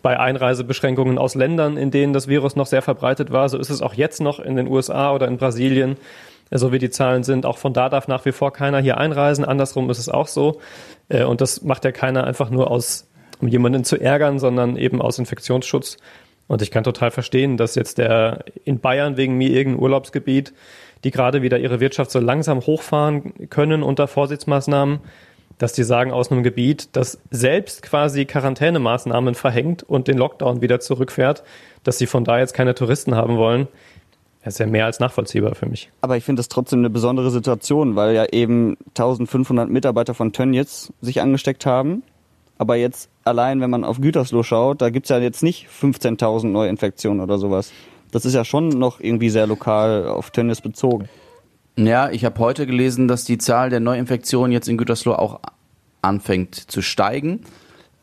bei Einreisebeschränkungen aus Ländern, in denen das Virus noch sehr verbreitet war, so ist es auch jetzt noch in den USA oder in Brasilien, so wie die Zahlen sind. Auch von da darf nach wie vor keiner hier einreisen. Andersrum ist es auch so. Äh, und das macht ja keiner einfach nur aus, um jemanden zu ärgern, sondern eben aus Infektionsschutz. Und ich kann total verstehen, dass jetzt der in Bayern wegen mir irgendein Urlaubsgebiet, die gerade wieder ihre Wirtschaft so langsam hochfahren können unter Vorsichtsmaßnahmen, dass die sagen aus einem Gebiet, das selbst quasi Quarantänemaßnahmen verhängt und den Lockdown wieder zurückfährt, dass sie von da jetzt keine Touristen haben wollen. Das ist ja mehr als nachvollziehbar für mich. Aber ich finde das trotzdem eine besondere Situation, weil ja eben 1500 Mitarbeiter von Tönnies sich angesteckt haben. Aber jetzt allein, wenn man auf Gütersloh schaut, da gibt's ja jetzt nicht 15.000 Neuinfektionen oder sowas. Das ist ja schon noch irgendwie sehr lokal auf Tönnies bezogen. Ja, ich habe heute gelesen, dass die Zahl der Neuinfektionen jetzt in Gütersloh auch anfängt zu steigen.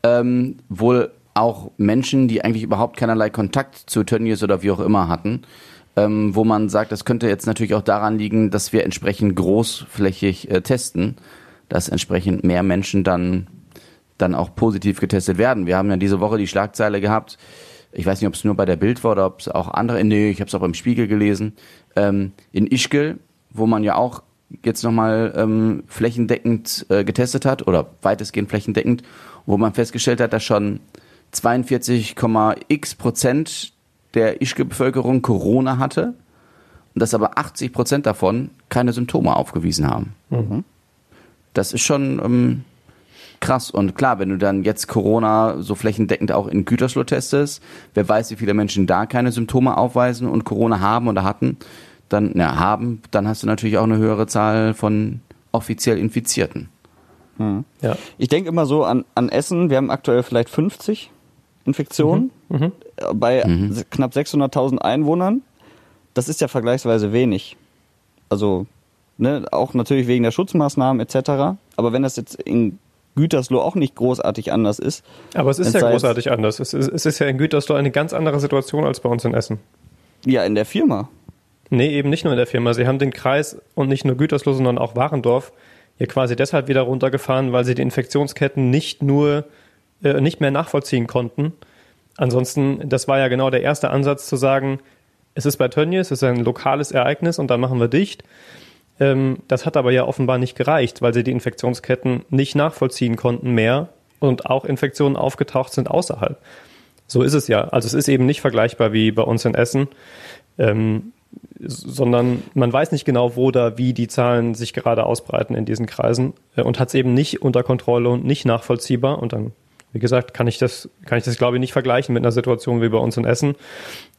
Ähm, wohl auch Menschen, die eigentlich überhaupt keinerlei Kontakt zu Tönnies oder wie auch immer hatten, ähm, wo man sagt, das könnte jetzt natürlich auch daran liegen, dass wir entsprechend großflächig äh, testen, dass entsprechend mehr Menschen dann dann auch positiv getestet werden. Wir haben ja diese Woche die Schlagzeile gehabt, ich weiß nicht, ob es nur bei der Bild war oder ob es auch andere, nee, ich habe es auch im Spiegel gelesen, ähm, in Ischgl, wo man ja auch jetzt nochmal ähm, flächendeckend äh, getestet hat oder weitestgehend flächendeckend, wo man festgestellt hat, dass schon 42,x Prozent der Ischgl-Bevölkerung Corona hatte und dass aber 80 Prozent davon keine Symptome aufgewiesen haben. Mhm. Das ist schon ähm, krass. Und klar, wenn du dann jetzt Corona so flächendeckend auch in Gütersloh testest, wer weiß, wie viele Menschen da keine Symptome aufweisen und Corona haben oder hatten, dann na, haben, dann hast du natürlich auch eine höhere Zahl von offiziell Infizierten. Hm. Ja. Ich denke immer so an, an Essen. Wir haben aktuell vielleicht 50 Infektionen mhm. Mhm. bei mhm. knapp 600.000 Einwohnern. Das ist ja vergleichsweise wenig. Also ne, auch natürlich wegen der Schutzmaßnahmen etc. Aber wenn das jetzt in Gütersloh auch nicht großartig anders ist. Aber es ist ja großartig anders. Es ist, es ist ja in Gütersloh eine ganz andere Situation als bei uns in Essen. Ja, in der Firma. Nee, eben nicht nur in der Firma. Sie haben den Kreis und nicht nur Gütersloh, sondern auch Warendorf hier quasi deshalb wieder runtergefahren, weil sie die Infektionsketten nicht nur äh, nicht mehr nachvollziehen konnten. Ansonsten, das war ja genau der erste Ansatz zu sagen, es ist bei Tönnies, es ist ein lokales Ereignis und dann machen wir dicht. Ähm, das hat aber ja offenbar nicht gereicht, weil sie die Infektionsketten nicht nachvollziehen konnten mehr und auch Infektionen aufgetaucht sind außerhalb. So ist es ja. Also es ist eben nicht vergleichbar wie bei uns in Essen, ähm, sondern man weiß nicht genau, wo da wie die Zahlen sich gerade ausbreiten in diesen Kreisen äh, und hat es eben nicht unter Kontrolle und nicht nachvollziehbar. Und dann, wie gesagt, kann ich das, kann ich das glaube ich nicht vergleichen mit einer Situation wie bei uns in Essen,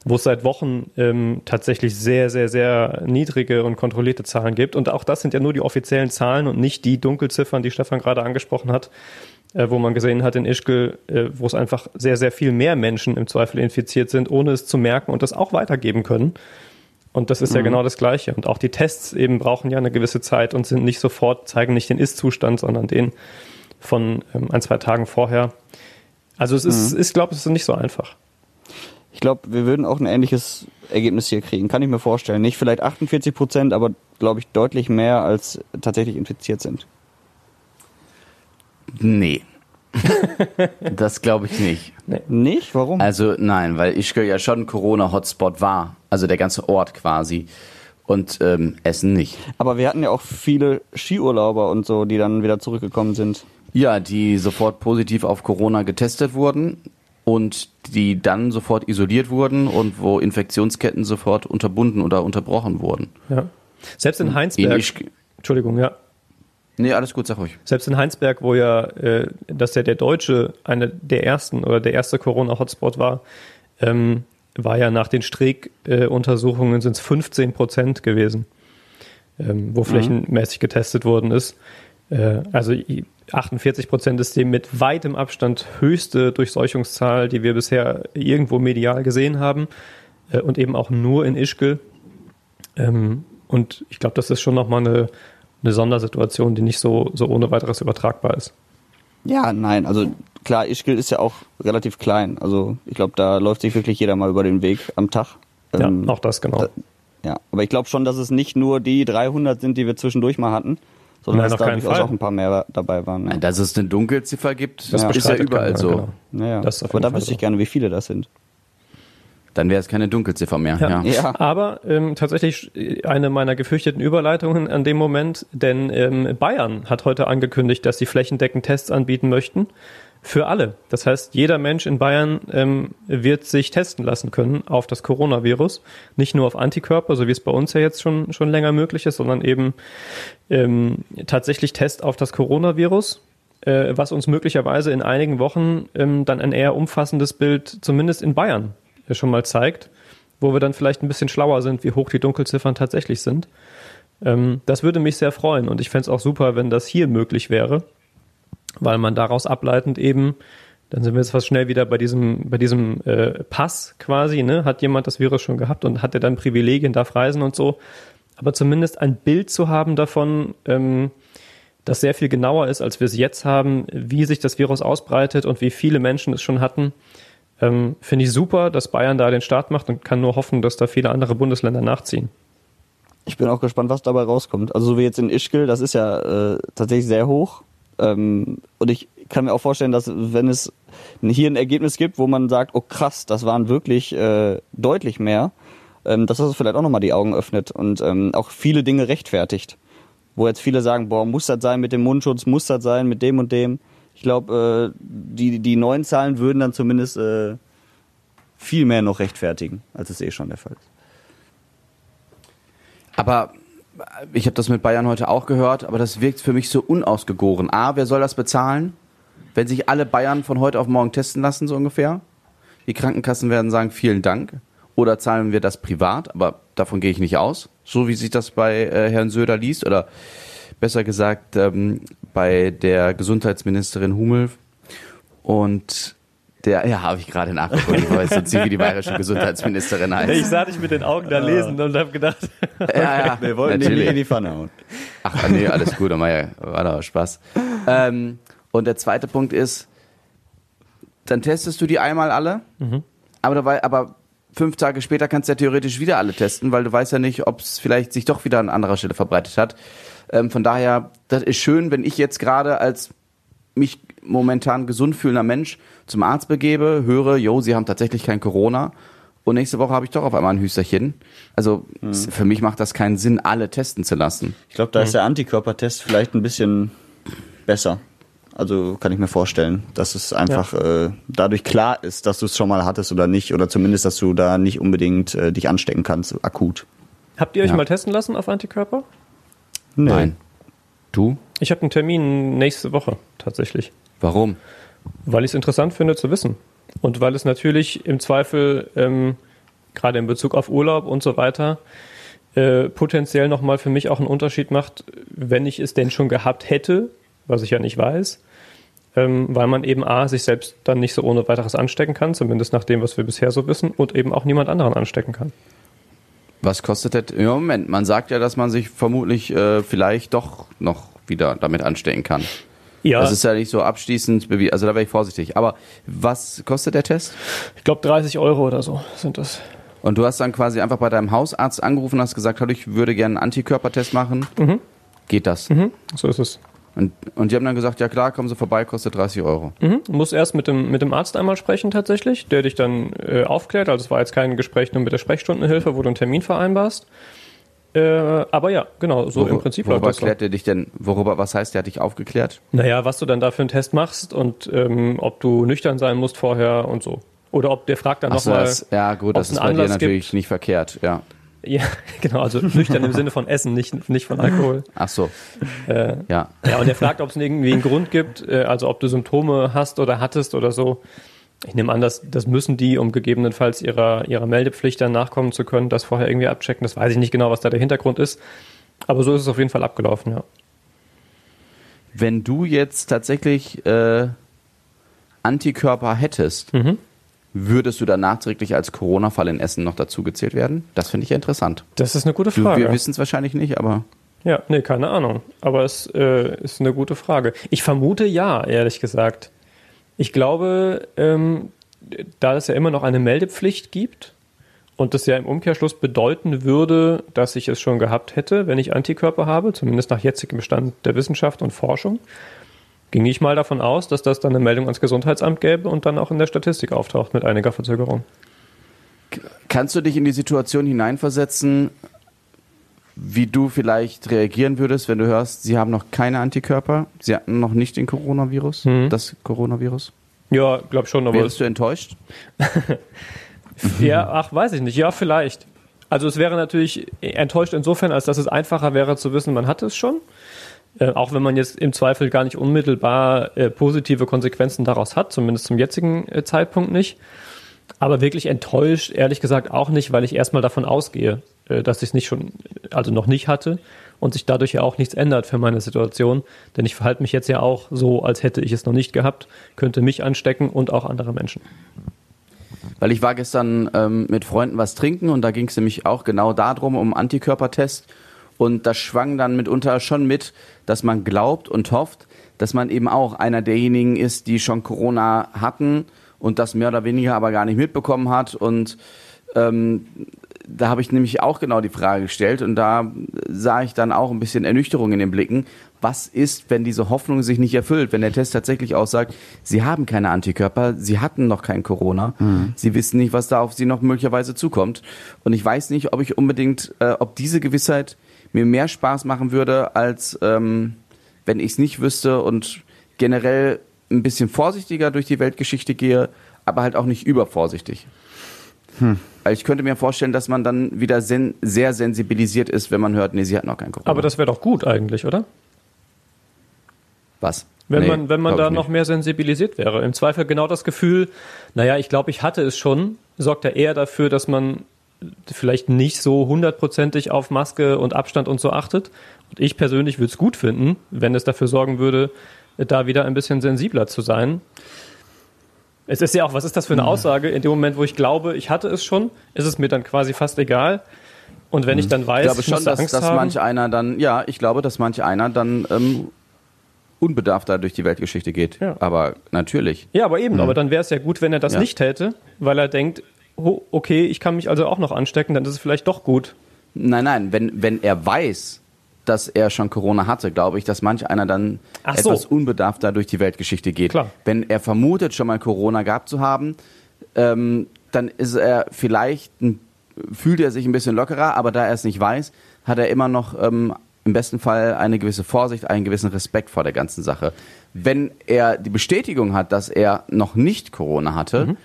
wo es seit Wochen ähm, tatsächlich sehr, sehr, sehr niedrige und kontrollierte Zahlen gibt. Und auch das sind ja nur die offiziellen Zahlen und nicht die Dunkelziffern, die Stefan gerade angesprochen hat, äh, wo man gesehen hat in Ischgl, äh, wo es einfach sehr, sehr viel mehr Menschen im Zweifel infiziert sind, ohne es zu merken und das auch weitergeben können. Und das ist mhm. ja genau das Gleiche. Und auch die Tests eben brauchen ja eine gewisse Zeit und sind nicht sofort, zeigen nicht den Ist-Zustand, sondern den von ähm, ein, zwei Tagen vorher. Also es ist, mhm. ich glaube, es ist nicht so einfach. Ich glaube, wir würden auch ein ähnliches Ergebnis hier kriegen. Kann ich mir vorstellen. Nicht vielleicht 48 Prozent, aber glaube ich deutlich mehr als tatsächlich infiziert sind. Nee. das glaube ich nicht. Nee. Nicht? Warum? Also nein, weil Ischgl ja schon Corona-Hotspot war. Also der ganze Ort quasi. Und ähm, Essen nicht. Aber wir hatten ja auch viele Skiurlauber und so, die dann wieder zurückgekommen sind. Ja, die sofort positiv auf Corona getestet wurden und die dann sofort isoliert wurden und wo Infektionsketten sofort unterbunden oder unterbrochen wurden. Ja. Selbst in Heinsberg. In Entschuldigung, ja. Nee, alles gut, sag ruhig. Selbst in Heinsberg, wo ja, äh, dass ja der Deutsche einer der ersten oder der erste Corona-Hotspot war, ähm, war ja nach den Streeck-Untersuchungen sind es 15 Prozent gewesen, ähm, wo mhm. flächenmäßig getestet worden ist. Äh, also 48 Prozent ist die mit weitem Abstand höchste Durchseuchungszahl, die wir bisher irgendwo medial gesehen haben äh, und eben auch nur in Ischgl. Ähm, und ich glaube, das ist schon nochmal eine, eine Sondersituation, die nicht so, so ohne weiteres übertragbar ist. Ja, nein, also klar, Ischgl ist ja auch relativ klein. Also ich glaube, da läuft sich wirklich jeder mal über den Weg am Tag. Ähm, ja, auch das, genau. Da, ja, aber ich glaube schon, dass es nicht nur die 300 sind, die wir zwischendurch mal hatten, sondern Nein, dass da durchaus Fall. auch ein paar mehr dabei waren. Nein, Ja. dass es eine Dunkelziffer gibt, Das ist ja überall keiner, so. genau. Naja. Aber da wüsste ich gerne, wie viele das sind. Dann wäre es keine Dunkelziffer mehr. Ja. Ja. Aber ähm, tatsächlich eine meiner gefürchteten Überleitungen an dem Moment, denn ähm, Bayern hat heute angekündigt, dass sie flächendeckend Tests anbieten möchten für alle. Das heißt, jeder Mensch in Bayern ähm, wird sich testen lassen können auf das Coronavirus. Nicht nur auf Antikörper, so wie es bei uns ja jetzt schon, schon länger möglich ist, sondern eben ähm, tatsächlich Test auf das Coronavirus, äh, was uns möglicherweise in einigen Wochen ähm, dann ein eher umfassendes Bild, zumindest in Bayern, äh, schon mal zeigt, wo wir dann vielleicht ein bisschen schlauer sind, wie hoch die Dunkelziffern tatsächlich sind. Ähm, das würde mich sehr freuen und ich fände es auch super, wenn das hier möglich wäre, weil man daraus ableitend eben, dann sind wir jetzt fast schnell wieder bei diesem, bei diesem äh, Pass quasi, ne? Hat jemand das Virus schon gehabt und hat er dann Privilegien, darf reisen und so. Aber zumindest ein Bild zu haben davon, ähm, das sehr viel genauer ist, als wir es jetzt haben, wie sich das Virus ausbreitet und wie viele Menschen es schon hatten, ähm, finde ich super, dass Bayern da den Start macht und kann nur hoffen, dass da viele andere Bundesländer nachziehen. Ich bin auch gespannt, was dabei rauskommt. Also so wie jetzt in Ischgl, das ist ja äh, tatsächlich sehr hoch. Ähm, und ich kann mir auch vorstellen, dass wenn es hier ein Ergebnis gibt, wo man sagt, oh krass, das waren wirklich äh, deutlich mehr, ähm, dass das vielleicht auch nochmal die Augen öffnet und ähm, auch viele Dinge rechtfertigt. Wo jetzt viele sagen, boah, muss das sein mit dem Mundschutz, muss das sein mit dem und dem. Ich glaube, äh, die, die neuen Zahlen würden dann zumindest äh, viel mehr noch rechtfertigen, als es eh schon der Fall ist. Aber ich habe das mit Bayern heute auch gehört, aber das wirkt für mich so unausgegoren. A, wer soll das bezahlen? Wenn sich alle Bayern von heute auf morgen testen lassen, so ungefähr. Die Krankenkassen werden sagen, vielen Dank. Oder zahlen wir das privat? Aber davon gehe ich nicht aus. So wie sich das bei äh, Herrn Söder liest. Oder besser gesagt ähm, bei der Gesundheitsministerin Hummel. Und der, ja, habe ich gerade nachgeguckt. Ich weiß jetzt nicht, wie die bayerische Gesundheitsministerin heißt. Ich sah dich mit den Augen da lesen und habe gedacht, ja, ja, Wir wollten den nicht in die Pfanne hauen. Ach nee, alles gut, war, doch Spaß. Ähm, und der zweite Punkt ist, dann testest du die einmal alle, aber, dabei, aber fünf Tage später kannst du ja theoretisch wieder alle testen, weil du weißt ja nicht, ob es vielleicht sich doch wieder an anderer Stelle verbreitet hat. Ähm, von daher, das ist schön, wenn ich jetzt gerade als mich momentan gesund fühlender Mensch zum Arzt begebe, höre, jo, sie haben tatsächlich kein Corona und nächste Woche habe ich doch auf einmal ein Hüsterchen. Also für mich macht das keinen Sinn, alle testen zu lassen. Ich glaube, da ist der Antikörpertest vielleicht ein bisschen besser. Also kann ich mir vorstellen, dass es einfach äh, dadurch klar ist, dass du es schon mal hattest oder nicht. Oder zumindest, dass du da nicht unbedingt äh, dich anstecken kannst, akut. habt ihr euch Ja. mal testen lassen auf Antikörper? Nee. Nein. Du? Ich habe einen Termin nächste Woche tatsächlich, Warum? Weil ich es interessant finde zu wissen. Und weil es natürlich im Zweifel, ähm, gerade in Bezug auf Urlaub und so weiter, äh, potenziell nochmal für mich auch einen Unterschied macht, wenn ich es denn schon gehabt hätte, was ich ja nicht weiß, ähm, weil man eben A, sich selbst dann nicht so ohne weiteres anstecken kann, zumindest nach dem, was wir bisher so wissen, und eben auch niemand anderen anstecken kann. Was kostet das? Im Moment, man sagt ja, dass man sich vermutlich äh, vielleicht doch noch wieder damit anstecken kann. Ja, Das ist ja nicht so abschließend bewiesen. Also da wäre ich vorsichtig. Aber was kostet der Test? ich glaube 30 Euro oder so sind das. Und du hast dann quasi einfach bei deinem Hausarzt angerufen und hast gesagt, hallo, ich würde gerne einen Antikörpertest machen. Geht das? Mhm, so ist es. Und, und die haben dann gesagt, ja klar, kommen Sie vorbei, kostet 30 Euro. Mhm. Du musst erst mit dem, mit dem Arzt einmal sprechen tatsächlich, der dich dann äh, aufklärt. Also es war jetzt kein Gespräch nur mit der Sprechstundenhilfe, wo du einen Termin vereinbarst. Äh, aber ja, genau, so im Prinzip läuft worüber das. so. klärt er dich denn, worüber, was heißt, der hat dich aufgeklärt? Naja, was du dann da für einen Test machst und ähm, ob du nüchtern sein musst vorher und so. Oder ob der fragt dann so, nochmal. das, ja gut, das ist bei dir Anlass natürlich gibt. nicht verkehrt, ja. Ja, genau, also nüchtern im Sinne von Essen, nicht, nicht von Alkohol. Ach so, Äh, ja. Ja, und er fragt, ob es irgendwie einen Grund gibt, äh, also ob du Symptome hast oder hattest oder so. Ich nehme an, das, das müssen die, um gegebenenfalls ihrer, ihrer Meldepflicht dann nachkommen zu können, das vorher irgendwie abchecken. Das weiß ich nicht genau, was da der Hintergrund ist. Aber so ist es auf jeden Fall abgelaufen, ja. Wenn du jetzt tatsächlich äh, Antikörper hättest, Mhm. würdest du dann nachträglich als Corona-Fall in Essen noch dazugezählt werden? Das finde ich ja interessant. Das ist eine gute Du, Frage. wir wissen es wahrscheinlich nicht, aber Ja, nee, keine Ahnung. Aber es äh, ist eine gute Frage. Ich vermute ja, ehrlich gesagt. Ich glaube, ähm, da es ja immer noch eine Meldepflicht gibt Und das ja im Umkehrschluss bedeuten würde, dass ich es schon gehabt hätte, wenn ich Antikörper habe, zumindest nach jetzigem Stand der Wissenschaft und Forschung, ging ich mal davon aus, dass das dann eine Meldung ans Gesundheitsamt gäbe und dann auch in der Statistik auftaucht mit einiger Verzögerung. Kannst du dich in die Situation hineinversetzen, wie du vielleicht reagieren würdest, wenn du hörst, sie haben noch keine Antikörper, sie hatten noch nicht den Coronavirus, Mhm. das Coronavirus? Ja, glaub schon, aber Wärst du enttäuscht? Ja, ach, weiß ich nicht. Ja, vielleicht. Also es wäre natürlich enttäuscht insofern, als dass es einfacher wäre zu wissen, man hat es schon. Äh, auch wenn man jetzt im Zweifel gar nicht unmittelbar äh, positive Konsequenzen daraus hat, zumindest zum jetzigen äh, Zeitpunkt nicht. Aber wirklich enttäuscht, ehrlich gesagt, auch nicht, weil ich erstmal davon ausgehe, dass ich es nicht schon, also noch nicht hatte und sich dadurch ja auch nichts ändert für meine Situation. Denn ich verhalte mich jetzt ja auch so, als hätte ich es noch nicht gehabt, könnte mich anstecken und auch andere Menschen. Weil ich war gestern ähm, mit Freunden was trinken und da ging es nämlich auch genau darum, um Antikörpertest. Und das schwang dann mitunter schon mit, dass man glaubt und hofft, dass man eben auch einer derjenigen ist, die schon Corona hatten und das mehr oder weniger aber gar nicht mitbekommen hat. Und ähm, da habe ich nämlich auch genau die Frage gestellt und da sah ich dann auch ein bisschen Ernüchterung in den Blicken. Was ist, wenn diese Hoffnung sich nicht erfüllt, wenn der Test tatsächlich aussagt, sie haben keine Antikörper, sie hatten noch kein Corona, sie wissen nicht, was da auf sie noch möglicherweise zukommt. Und ich weiß nicht, ob ich unbedingt, äh, ob diese Gewissheit mir mehr Spaß machen würde, als ähm, wenn ich es nicht wüsste und generell ein bisschen vorsichtiger durch die Weltgeschichte gehe, aber halt auch nicht übervorsichtig. Weil ich könnte mir vorstellen, dass man dann wieder sen sehr sensibilisiert ist, wenn man hört, nee, sie hat noch kein Corona. Aber das wäre doch gut eigentlich, oder? Was? Wenn Nee, man, wenn man da noch mehr sensibilisiert wäre. Im Zweifel genau das Gefühl, naja, ich glaube, ich hatte es schon, sorgt ja eher dafür, dass man vielleicht nicht so hundertprozentig auf Maske und Abstand und so achtet. Und ich persönlich würde es gut finden, wenn es dafür sorgen würde, da wieder ein bisschen sensibler zu sein. Es ist ja auch, was ist das für eine Aussage? In dem Moment, wo ich glaube, ich hatte es schon, ist es mir dann quasi fast egal. Und wenn ich dann weiß, Ich glaube schon, dass, Angst dass haben, manch einer dann, ja, ich glaube, dass manch einer dann ähm, unbedarfter durch die Weltgeschichte geht. Ja. Aber natürlich. Ja, aber eben, aber dann wäre es ja gut, wenn er das Ja. nicht täte, weil er denkt, oh, okay, ich kann mich also auch noch anstecken, dann ist es vielleicht doch gut. Nein, nein, wenn, wenn er weiß, dass er schon Corona hatte, glaube ich, dass manch einer dann Ach so. etwas unbedarfter durch die Weltgeschichte geht. Klar. Wenn er vermutet, schon mal Corona gehabt zu haben, ähm, dann ist er vielleicht, ein, fühlt er sich ein bisschen lockerer, aber da er es nicht weiß, hat er immer noch ähm, im besten Fall eine gewisse Vorsicht, einen gewissen Respekt vor der ganzen Sache. Wenn er die Bestätigung hat, dass er noch nicht Corona hatte, Mhm.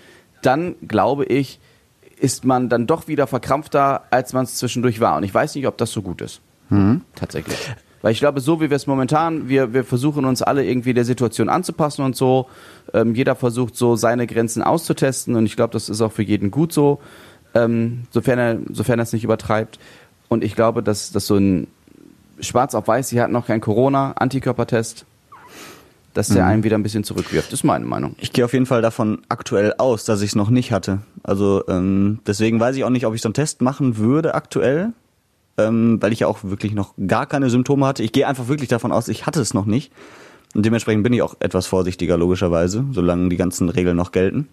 dann glaube ich, ist man dann doch wieder verkrampfter, als man es zwischendurch war. Und ich weiß nicht, ob das so gut ist. Tatsächlich. Weil ich glaube, so wie wir es momentan, wir, wir versuchen uns alle irgendwie der Situation anzupassen und so. Ähm, jeder versucht so seine Grenzen auszutesten und ich glaube, das ist auch für jeden gut so, ähm, sofern er sofern er es nicht übertreibt. Und ich glaube, dass, dass so ein Schwarz auf Weiß, sie hat noch kein Corona, Antikörpertest, dass der einen wieder ein bisschen zurückwirft. Ist meine Meinung. Ich gehe auf jeden Fall davon aktuell aus, dass ich es noch nicht hatte. Also ähm, deswegen weiß ich auch nicht, ob ich so einen Test machen würde aktuell, ähm, weil ich ja auch wirklich noch gar keine Symptome hatte. Ich gehe einfach wirklich davon aus, ich hatte es noch nicht. Und dementsprechend bin ich auch etwas vorsichtiger, logischerweise, solange die ganzen Regeln noch gelten.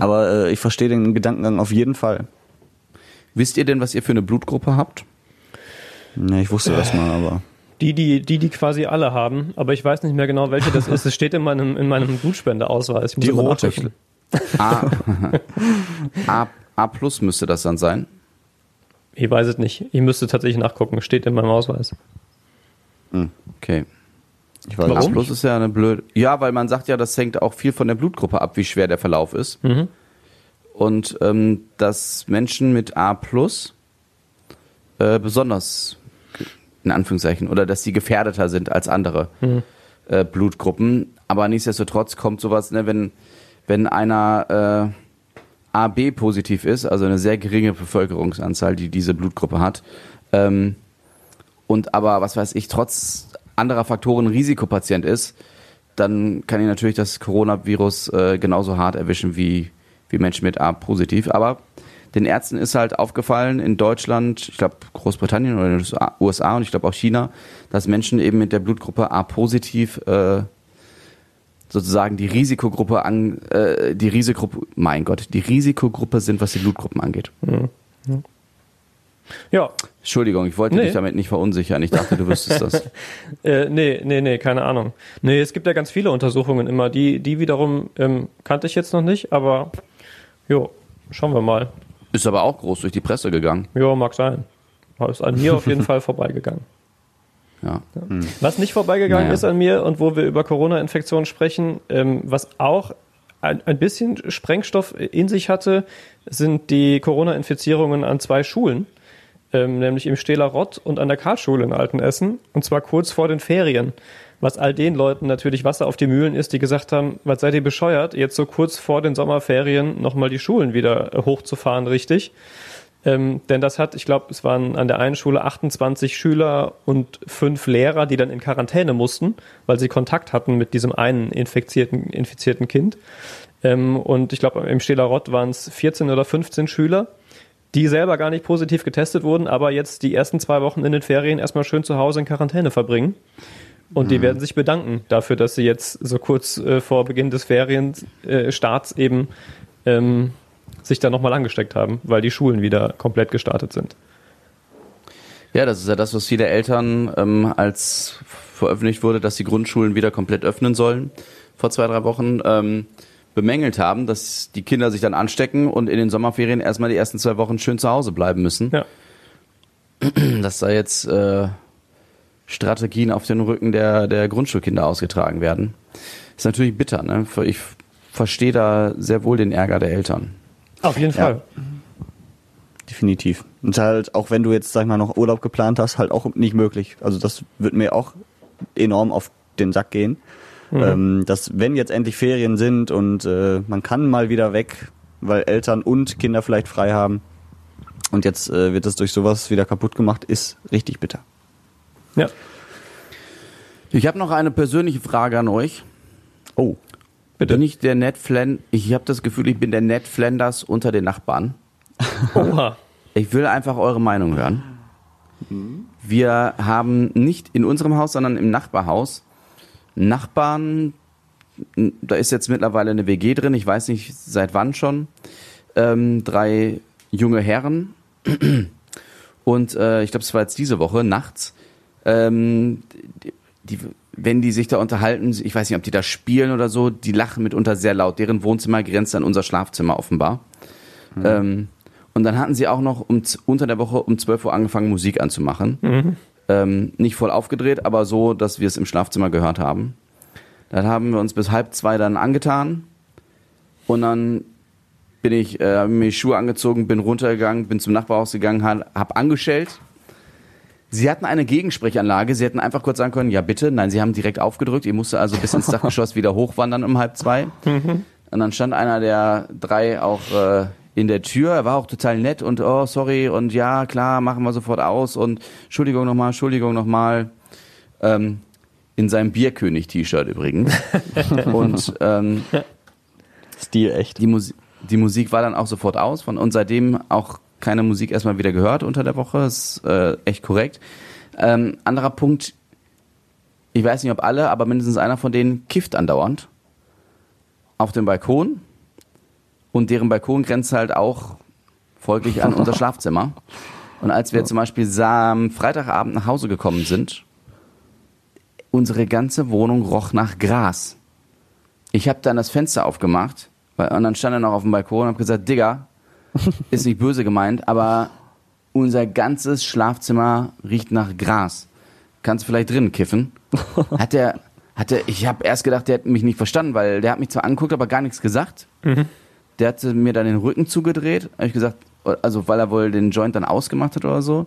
Aber äh, ich verstehe den Gedankengang auf jeden Fall. Wisst ihr denn, was ihr für eine Blutgruppe habt? Ne, ich wusste das mal, aber. Die, die, die, die quasi alle haben, aber ich weiß nicht mehr genau, welche das ist. Es steht in meinem, in meinem Blutspendeausweis. Ich muss Die rote. A, A, A plus müsste das dann sein. Ich weiß es nicht. Ich müsste tatsächlich nachgucken. Steht in meinem Ausweis. Okay. Ich weiß A es plus ist ja eine blöde. Ja, weil man sagt ja, das hängt auch viel von der Blutgruppe ab, wie schwer der Verlauf ist. Mhm. Und ähm, dass Menschen mit A plus äh, besonders in Anführungszeichen oder dass sie gefährdeter sind als andere äh, Blutgruppen. Aber nichtsdestotrotz kommt sowas, ne, wenn wenn einer äh, AB positiv ist, also eine sehr geringe Bevölkerungsanzahl, die diese Blutgruppe hat, ähm, und aber, was weiß ich, trotz anderer Faktoren Risikopatient ist, dann kann ihn natürlich das Coronavirus äh, genauso hart erwischen wie, wie Menschen mit A positiv. Aber den Ärzten ist halt aufgefallen in Deutschland, ich glaube Großbritannien oder in den USA und ich glaube auch China, dass Menschen eben mit der Blutgruppe A positiv äh, sozusagen die Risikogruppe an, äh, die Risikogruppe, mein Gott, die Risikogruppe sind, was die Blutgruppen angeht. Ja, Entschuldigung, ich wollte Nee. dich damit nicht verunsichern. Ich dachte, du wüsstest das. Äh, nee, nee, nee, keine Ahnung. Nee, es gibt ja ganz viele Untersuchungen immer. Die, die wiederum ähm, kannte ich jetzt noch nicht, aber jo, schauen wir mal. Ist aber auch groß durch die Presse gegangen. Ja, mag sein. Ist an mir auf jeden Fall vorbeigegangen. Ja. Was nicht vorbeigegangen Naja. ist an mir und wo wir über Corona-Infektionen sprechen, ähm, was auch ein, ein bisschen Sprengstoff in sich hatte, sind die Corona-Infizierungen an zwei Schulen, ähm, nämlich im Stähler Rott und an der Karlsschule in Altenessen, und zwar kurz vor den Ferien. Was all den Leuten natürlich Wasser auf die Mühlen ist, die gesagt haben, was seid ihr bescheuert, jetzt so kurz vor den Sommerferien nochmal die Schulen wieder hochzufahren, richtig? Ähm, denn das hat, ich glaube, es waren an der einen Schule 28 Schüler und fünf Lehrer, die dann in Quarantäne mussten, weil sie Kontakt hatten mit diesem einen infizierten, infizierten Kind. Ähm, und ich glaube, im Stähler Rott waren es 14 oder 15 Schüler, die selber gar nicht positiv getestet wurden, aber jetzt die ersten zwei Wochen in den Ferien erstmal schön zu Hause in Quarantäne verbringen. Und die werden sich bedanken dafür, dass sie jetzt so kurz äh, vor Beginn des Ferienstarts äh, eben ähm, sich da nochmal angesteckt haben, weil die Schulen wieder komplett gestartet sind. Ja, das ist ja das, was viele Eltern, ähm, als veröffentlicht wurde, dass die Grundschulen wieder komplett öffnen sollen, vor zwei, drei Wochen, ähm, bemängelt haben, dass die Kinder sich dann anstecken und in den Sommerferien erstmal die ersten zwei Wochen schön zu Hause bleiben müssen. Ja. Dass da jetzt äh, Strategien auf den Rücken der, der Grundschulkinder ausgetragen werden. Ist natürlich bitter, ne? Ich verstehe da sehr wohl den Ärger der Eltern. Auf jeden Fall. Definitiv. Und halt, auch wenn du jetzt, sag ich mal, noch Urlaub geplant hast, halt auch nicht möglich. Also das wird mir auch enorm auf den Sack gehen. Ähm, dass wenn jetzt endlich Ferien sind und äh, man kann mal wieder weg, weil Eltern und Kinder vielleicht frei haben und jetzt äh, wird das durch sowas wieder kaputt gemacht, ist richtig bitter. Ja. Ich habe noch eine persönliche Frage an euch. Oh. Bitte. Bin ich der Ned Flan ich habe das Gefühl, ich bin der Ned Flanders unter den Nachbarn. Oha. Ich will einfach eure Meinung hören. Wir haben nicht in unserem Haus, sondern im Nachbarhaus Nachbarn. Da ist jetzt mittlerweile eine WG drin. Ich weiß nicht seit wann schon. Ähm, drei junge Herren. Und äh, ich glaube, es war jetzt diese Woche nachts. Ähm, die, die, wenn die sich da unterhalten, ich weiß nicht, ob die da spielen oder so, die lachen mitunter sehr laut. Deren Wohnzimmer grenzt an unser Schlafzimmer offenbar. Ähm, und dann hatten sie auch noch um, unter der Woche um 12 Uhr angefangen, Musik anzumachen. Ähm, nicht voll aufgedreht, aber so, dass wir es im Schlafzimmer gehört haben. Dann haben wir uns bis halb zwei dann angetan. Und dann bin ich, äh, mir die Schuhe angezogen, bin runtergegangen, bin zum Nachbarhaus gegangen, hab, hab angeschellt. Sie hatten eine Gegensprechanlage. Sie hätten einfach kurz sagen können, ja bitte. Nein, sie haben direkt aufgedrückt. Ihr musste also bis ins Dachgeschoss wieder hochwandern um halb zwei. Und dann stand einer der drei auch äh, in der Tür. Er war auch total nett und oh, sorry und ja, klar, machen wir sofort aus und Entschuldigung nochmal, Entschuldigung nochmal. Ähm, in seinem Bierkönig-T-Shirt übrigens. und ähm, Stil echt. die, Musi die Musik war dann auch sofort aus von, und seitdem auch keine Musik erstmal wieder gehört unter der Woche. Ist äh, echt korrekt. Ähm, anderer Punkt, ich weiß nicht ob alle, aber mindestens einer von denen kifft andauernd auf dem Balkon und deren Balkon grenzt halt auch folglich an unser Schlafzimmer. Und als wir zum Beispiel am Freitagabend nach Hause gekommen sind, unsere ganze Wohnung roch nach Gras. Ich habe dann das Fenster aufgemacht weil, und dann stand er noch auf dem Balkon und habe gesagt, Digga, ist nicht böse gemeint, aber unser ganzes Schlafzimmer riecht nach Gras. Kannst du vielleicht drinnen kiffen? Hat der, hat der, ich habe erst gedacht, der hat mich nicht verstanden, weil der hat mich zwar angeguckt, aber gar nichts gesagt. Der hatte mir dann den Rücken zugedreht. Habe ich gesagt, also weil er wohl den Joint dann ausgemacht hat oder so.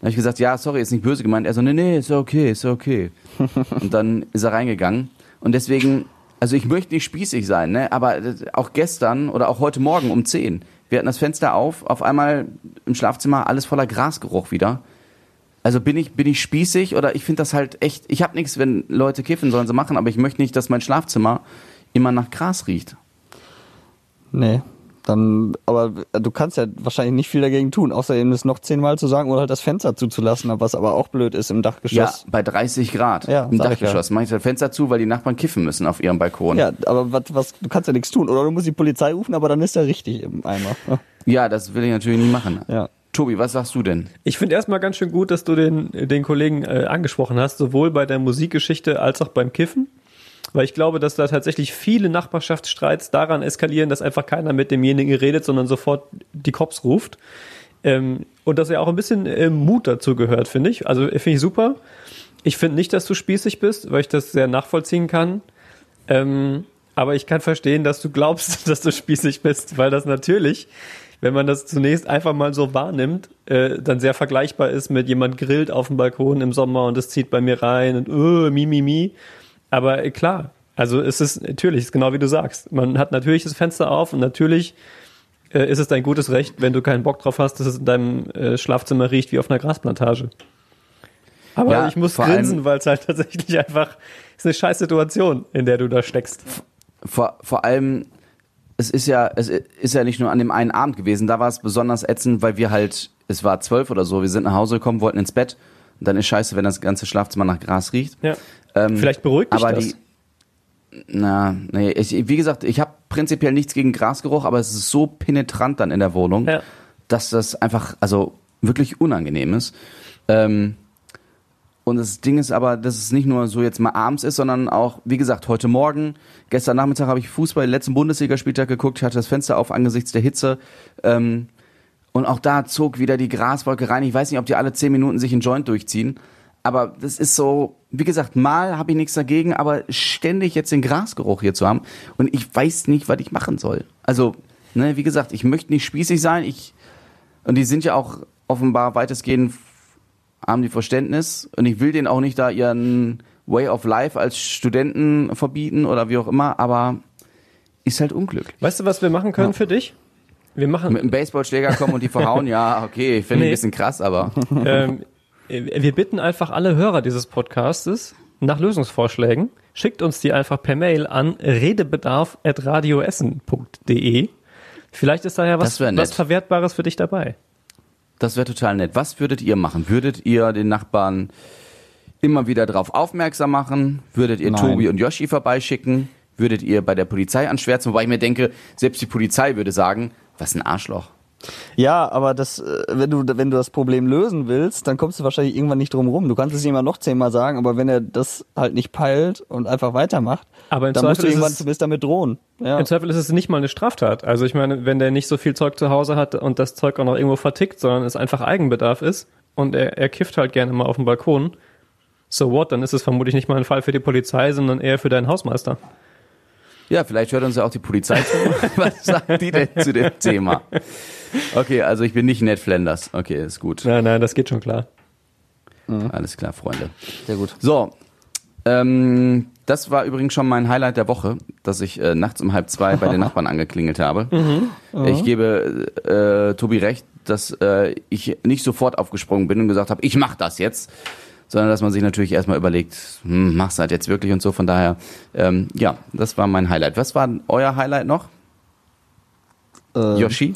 Dann habe ich gesagt, ja, sorry, ist nicht böse gemeint. Er so, nee, nee, ist ja okay, ist ja okay. und dann ist er reingegangen. Und deswegen, also ich möchte nicht spießig sein, ne? aber auch gestern oder auch heute Morgen um 10, wir hatten das Fenster auf, auf einmal im Schlafzimmer alles voller Grasgeruch wieder. Also bin ich, bin ich spießig oder ich finde das halt echt, ich habe nichts, wenn Leute kiffen, sollen sie machen, aber ich möchte nicht, dass mein Schlafzimmer immer nach Gras riecht. Nee. Dann, aber du kannst ja wahrscheinlich nicht viel dagegen tun, außer eben es noch zehnmal zu sagen oder halt das Fenster zuzulassen, was aber auch blöd ist im Ja, Dachgeschoss. bei 30 Grad Ja, im Dachgeschoss. Mach ich das Fenster zu, weil die Nachbarn kiffen müssen auf ihrem Balkon. Ja, aber was, was, du kannst ja nichts tun. Oder du musst die Polizei rufen, aber dann ist er richtig im Eimer. Ja, das will ich natürlich nicht machen. Ja. Tobi, was sagst du denn? Ich finde erstmal ganz schön gut, dass du den, den Kollegen äh, angesprochen hast, sowohl bei der Musikgeschichte als auch beim Kiffen. Weil ich glaube, dass da tatsächlich viele Nachbarschaftsstreits daran eskalieren, dass einfach keiner mit demjenigen redet, sondern sofort die Cops ruft. Ähm, und dass ja auch ein bisschen äh, Mut dazu gehört, finde ich. Also finde ich super. Ich finde nicht, dass du spießig bist, weil ich das sehr nachvollziehen kann. Ähm, aber ich kann verstehen, dass du glaubst, dass du spießig bist, weil das natürlich, wenn man das zunächst einfach mal so wahrnimmt, äh, dann sehr vergleichbar ist mit jemand grillt auf dem Balkon im Sommer und es zieht bei mir rein und uh, mi, mi, mi. Aber äh, klar, also es ist natürlich, es ist genau wie du sagst. Man hat natürlich das Fenster auf und natürlich äh, ist es dein gutes Recht, wenn du keinen Bock drauf hast, dass es in deinem äh, Schlafzimmer riecht wie auf einer Grasplantage. Aber Ja, ich muss grinsen, weil es halt tatsächlich einfach ist eine scheiß Situation, in der du da steckst. Vor, vor allem, es ist ja, es ist ja nicht nur an dem einen Abend gewesen, da war es besonders ätzend, weil wir halt, es war zwölf oder so, wir sind nach Hause gekommen, wollten ins Bett. Und dann ist scheiße, wenn das ganze Schlafzimmer nach Gras riecht. Ja. Ähm, Vielleicht beruhigt dich aber das. die, na, nee, ich, wie gesagt, ich habe prinzipiell nichts gegen Grasgeruch, aber es ist so penetrant dann in der Wohnung, Ja. dass das einfach, also wirklich unangenehm ist. Ähm, und das Ding ist aber, dass es nicht nur so jetzt mal abends ist, sondern auch, wie gesagt, heute Morgen, gestern Nachmittag habe ich Fußball, letzten Bundesligaspieltag geguckt, ich hatte das Fenster auf angesichts der Hitze. Ähm, und auch da zog wieder die Graswolke rein. Ich weiß nicht, ob die alle zehn Minuten sich einen Joint durchziehen. Aber das ist so, wie gesagt, mal habe ich nichts dagegen, aber ständig jetzt den Grasgeruch hier zu haben. Und ich weiß nicht, was ich machen soll. Also, ne, wie gesagt, ich möchte nicht spießig sein. Ich, und die sind ja auch offenbar weitestgehend, haben die Verständnis. Und ich will denen auch nicht da ihren Way of Life als Studenten verbieten oder wie auch immer. Aber ist halt Unglück. Weißt du, was wir machen können Ja. für dich? Wir machen, Mit einem Baseballschläger kommen und die verhauen, ja, okay, finde ich Nee. ein bisschen krass, aber. ähm, wir bitten einfach alle Hörer dieses Podcastes nach Lösungsvorschlägen. Schickt uns die einfach per Mail an redebedarf.radioessen.de. Vielleicht ist da ja was, was Verwertbares für dich dabei. Das wäre total nett. Was würdet ihr machen? Würdet ihr den Nachbarn immer wieder darauf aufmerksam machen? Würdet ihr Nein. Tobi und Yoshi vorbeischicken? Würdet ihr bei der Polizei anschwärzen? Wobei ich mir denke, selbst die Polizei würde sagen, was ein Arschloch. Ja, aber das, äh, wenn du, wenn du das Problem lösen willst, dann kommst du wahrscheinlich irgendwann nicht drum rum. Du kannst es ihm noch zehnmal sagen, aber wenn er das halt nicht peilt und einfach weitermacht, Aber im dann musst Zweifel du ist irgendwann es- zumindest damit drohen. Ja. Im Zweifel ist es nicht mal eine Straftat. Also ich meine, wenn der nicht so viel Zeug zu Hause hat und das Zeug auch noch irgendwo vertickt, sondern es einfach Eigenbedarf ist und er, er kifft halt gerne mal auf dem Balkon, so what, dann ist es vermutlich nicht mal ein Fall für die Polizei, sondern eher für deinen Hausmeister. Ja, vielleicht hört uns ja auch die Polizei zu. was sagt die denn zu dem Thema? Okay, also ich bin nicht Ned Flanders. Okay, ist gut. Nein, nein, das geht schon klar. Alles klar, Freunde. Sehr gut. So, ähm, das war übrigens schon mein Highlight der Woche, dass ich äh, nachts um halb zwei bei den Nachbarn angeklingelt habe. Ich gebe äh, Tobi recht, dass äh, ich nicht sofort aufgesprungen bin und gesagt habe, ich mach das jetzt, sondern dass man sich natürlich erstmal überlegt, hm, machst du halt jetzt wirklich und so. Von daher, ähm, ja, das war mein Highlight. Was war euer Highlight noch? Ähm, Yoshi?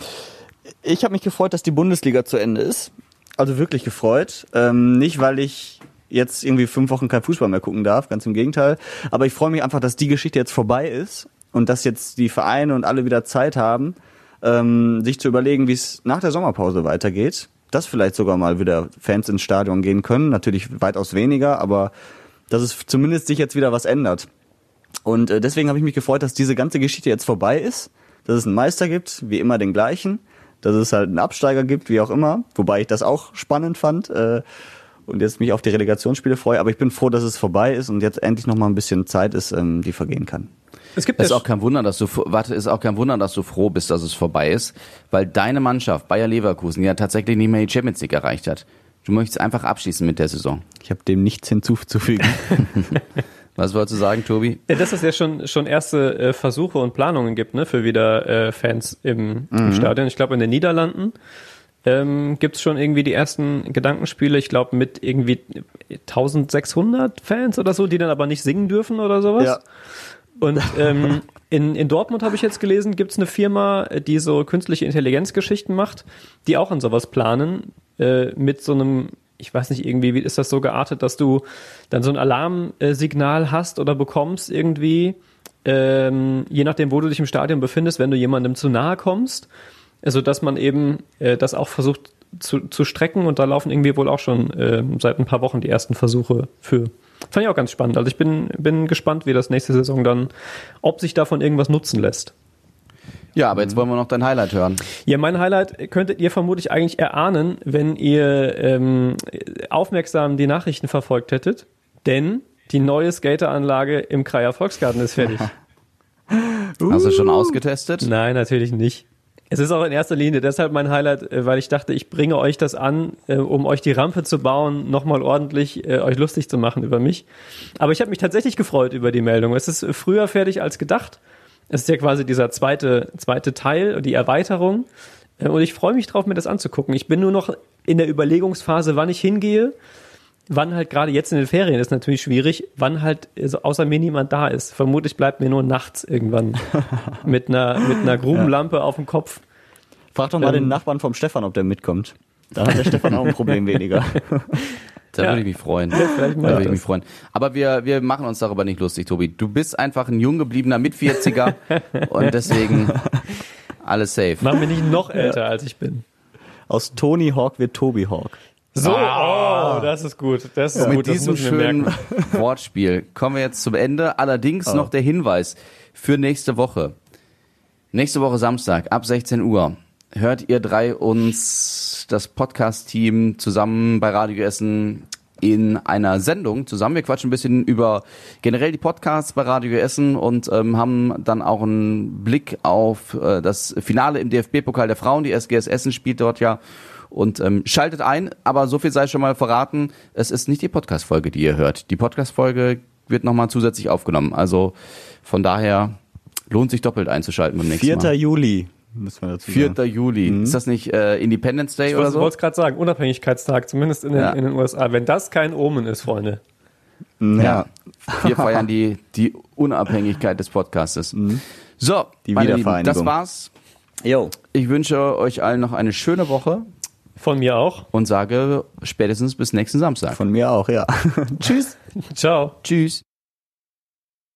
Ich habe mich gefreut, dass die Bundesliga zu Ende ist. Also wirklich gefreut. Ähm, nicht, weil ich jetzt irgendwie fünf Wochen kein Fußball mehr gucken darf, ganz im Gegenteil. Aber ich freue mich einfach, dass die Geschichte jetzt vorbei ist und dass jetzt die Vereine und alle wieder Zeit haben, ähm, sich zu überlegen, wie es nach der Sommerpause weitergeht. Dass vielleicht sogar mal wieder Fans ins Stadion gehen können. Natürlich weitaus weniger, aber dass es zumindest sich jetzt wieder was ändert. Und äh, deswegen habe ich mich gefreut, dass diese ganze Geschichte jetzt vorbei ist, dass es einen Meister gibt, wie immer den gleichen, dass es halt einen Absteiger gibt, wie auch immer, wobei ich das auch spannend fand äh, und jetzt mich auf die Relegationsspiele freue. Aber ich bin froh, dass es vorbei ist und jetzt endlich noch mal ein bisschen Zeit ist, ähm, die vergehen kann. Es gibt Ist auch kein Wunder, dass du warte, ist auch kein Wunder, dass du froh bist, dass es vorbei ist, weil deine Mannschaft Bayer Leverkusen ja tatsächlich nicht mehr die Champions League erreicht hat. Du möchtest einfach abschließen mit der Saison. Ich habe dem nichts hinzuzufügen. Was wolltest du sagen, Tobi? Ja, dass es ja schon, schon erste äh, Versuche und Planungen gibt, ne, für wieder äh, Fans im, im Stadion. Ich glaube, in den Niederlanden ähm, gibt es schon irgendwie die ersten Gedankenspiele, ich glaube, mit irgendwie 1600 Fans oder so, die dann aber nicht singen dürfen oder sowas. ja. Und ähm, in, in Dortmund habe ich jetzt gelesen, gibt es eine Firma, die so künstliche Intelligenzgeschichten macht, die auch an sowas planen, äh, mit so einem, ich weiß nicht, irgendwie, wie ist das so geartet, dass du dann so ein Alarmsignal hast oder bekommst irgendwie, ähm, je nachdem, wo du dich im Stadion befindest, wenn du jemandem zu nahe kommst. Also, dass man eben äh, das auch versucht zu, zu strecken und da laufen irgendwie wohl auch schon äh, seit ein paar Wochen die ersten Versuche für. Fand ich auch ganz spannend. Also ich bin, bin gespannt, wie das nächste Saison dann, ob sich davon irgendwas nutzen lässt. Ja, aber jetzt wollen wir noch dein Highlight hören. Ja, mein Highlight könntet ihr vermutlich eigentlich erahnen, wenn ihr ähm, aufmerksam die Nachrichten verfolgt hättet. Denn die neue Skateranlage im Kreier Volksgarten ist fertig. Hast du schon ausgetestet? Nein, natürlich nicht. Es ist auch in erster Linie deshalb mein Highlight, äh, weil ich dachte, ich bringe euch das an, äh, um euch die Rampe zu bauen, nochmal ordentlich äh, euch lustig zu machen über mich. Aber ich habe mich tatsächlich gefreut über die Meldung. Es ist früher fertig als gedacht. Es ist ja quasi dieser zweite, zweite Teil, die Erweiterung. Und ich freue mich drauf, mir das anzugucken. Ich bin nur noch in der Überlegungsphase, wann ich hingehe. Wann halt gerade jetzt in den Ferien ist natürlich schwierig, wann halt also außer mir niemand da ist. Vermutlich bleibt mir nur nachts irgendwann mit einer, mit einer Grubenlampe ja. auf dem Kopf. Frag doch mal ähm, den Nachbarn vom Stefan, ob der mitkommt. Da hat der Stefan auch ein Problem weniger. Da ja. würde ich mich freuen. Ja, vielleicht da würde ich mich freuen. Aber wir, wir machen uns darüber nicht lustig, Tobi. Du bist einfach ein jung gebliebener Mit-40er und deswegen alles safe. Mach mich nicht noch älter, als ich bin. Aus Tony Hawk wird Tobi Hawk. So, ah. oh, das ist gut. Das ist ja, gut. Mit diesem schönen Wortspiel kommen wir jetzt zum Ende. Allerdings oh. noch der Hinweis für nächste Woche. Nächste Woche Samstag ab 16 Uhr hört ihr drei uns das Podcast-Team zusammen bei Radio Essen in einer Sendung zusammen. Wir quatschen ein bisschen über generell die Podcasts bei Radio Essen und ähm, haben dann auch einen Blick auf äh, das Finale im DFB-Pokal der Frauen. Die SGS Essen spielt dort ja und ähm, schaltet ein. Aber so viel sei schon mal verraten, es ist nicht die Podcast-Folge, die ihr hört. Die Podcast-Folge wird nochmal zusätzlich aufgenommen. Also von daher lohnt sich doppelt einzuschalten beim nächsten 4. Mal. 4. Juli. Müssen wir dazu 4. Sagen. Juli. Mhm. Ist das nicht äh, Independence Day ich oder so? Ich wollte es gerade sagen, Unabhängigkeitstag, zumindest in den, ja. in den USA. Wenn das kein Omen ist, Freunde. Ja, wir feiern die, die Unabhängigkeit des Podcastes. Mhm. So, die meine Lieben, das war's. Jo. Ich wünsche euch allen noch eine schöne Woche. Von mir auch. Und sage spätestens bis nächsten Samstag. Von mir auch, ja. Tschüss. Ciao. Tschüss.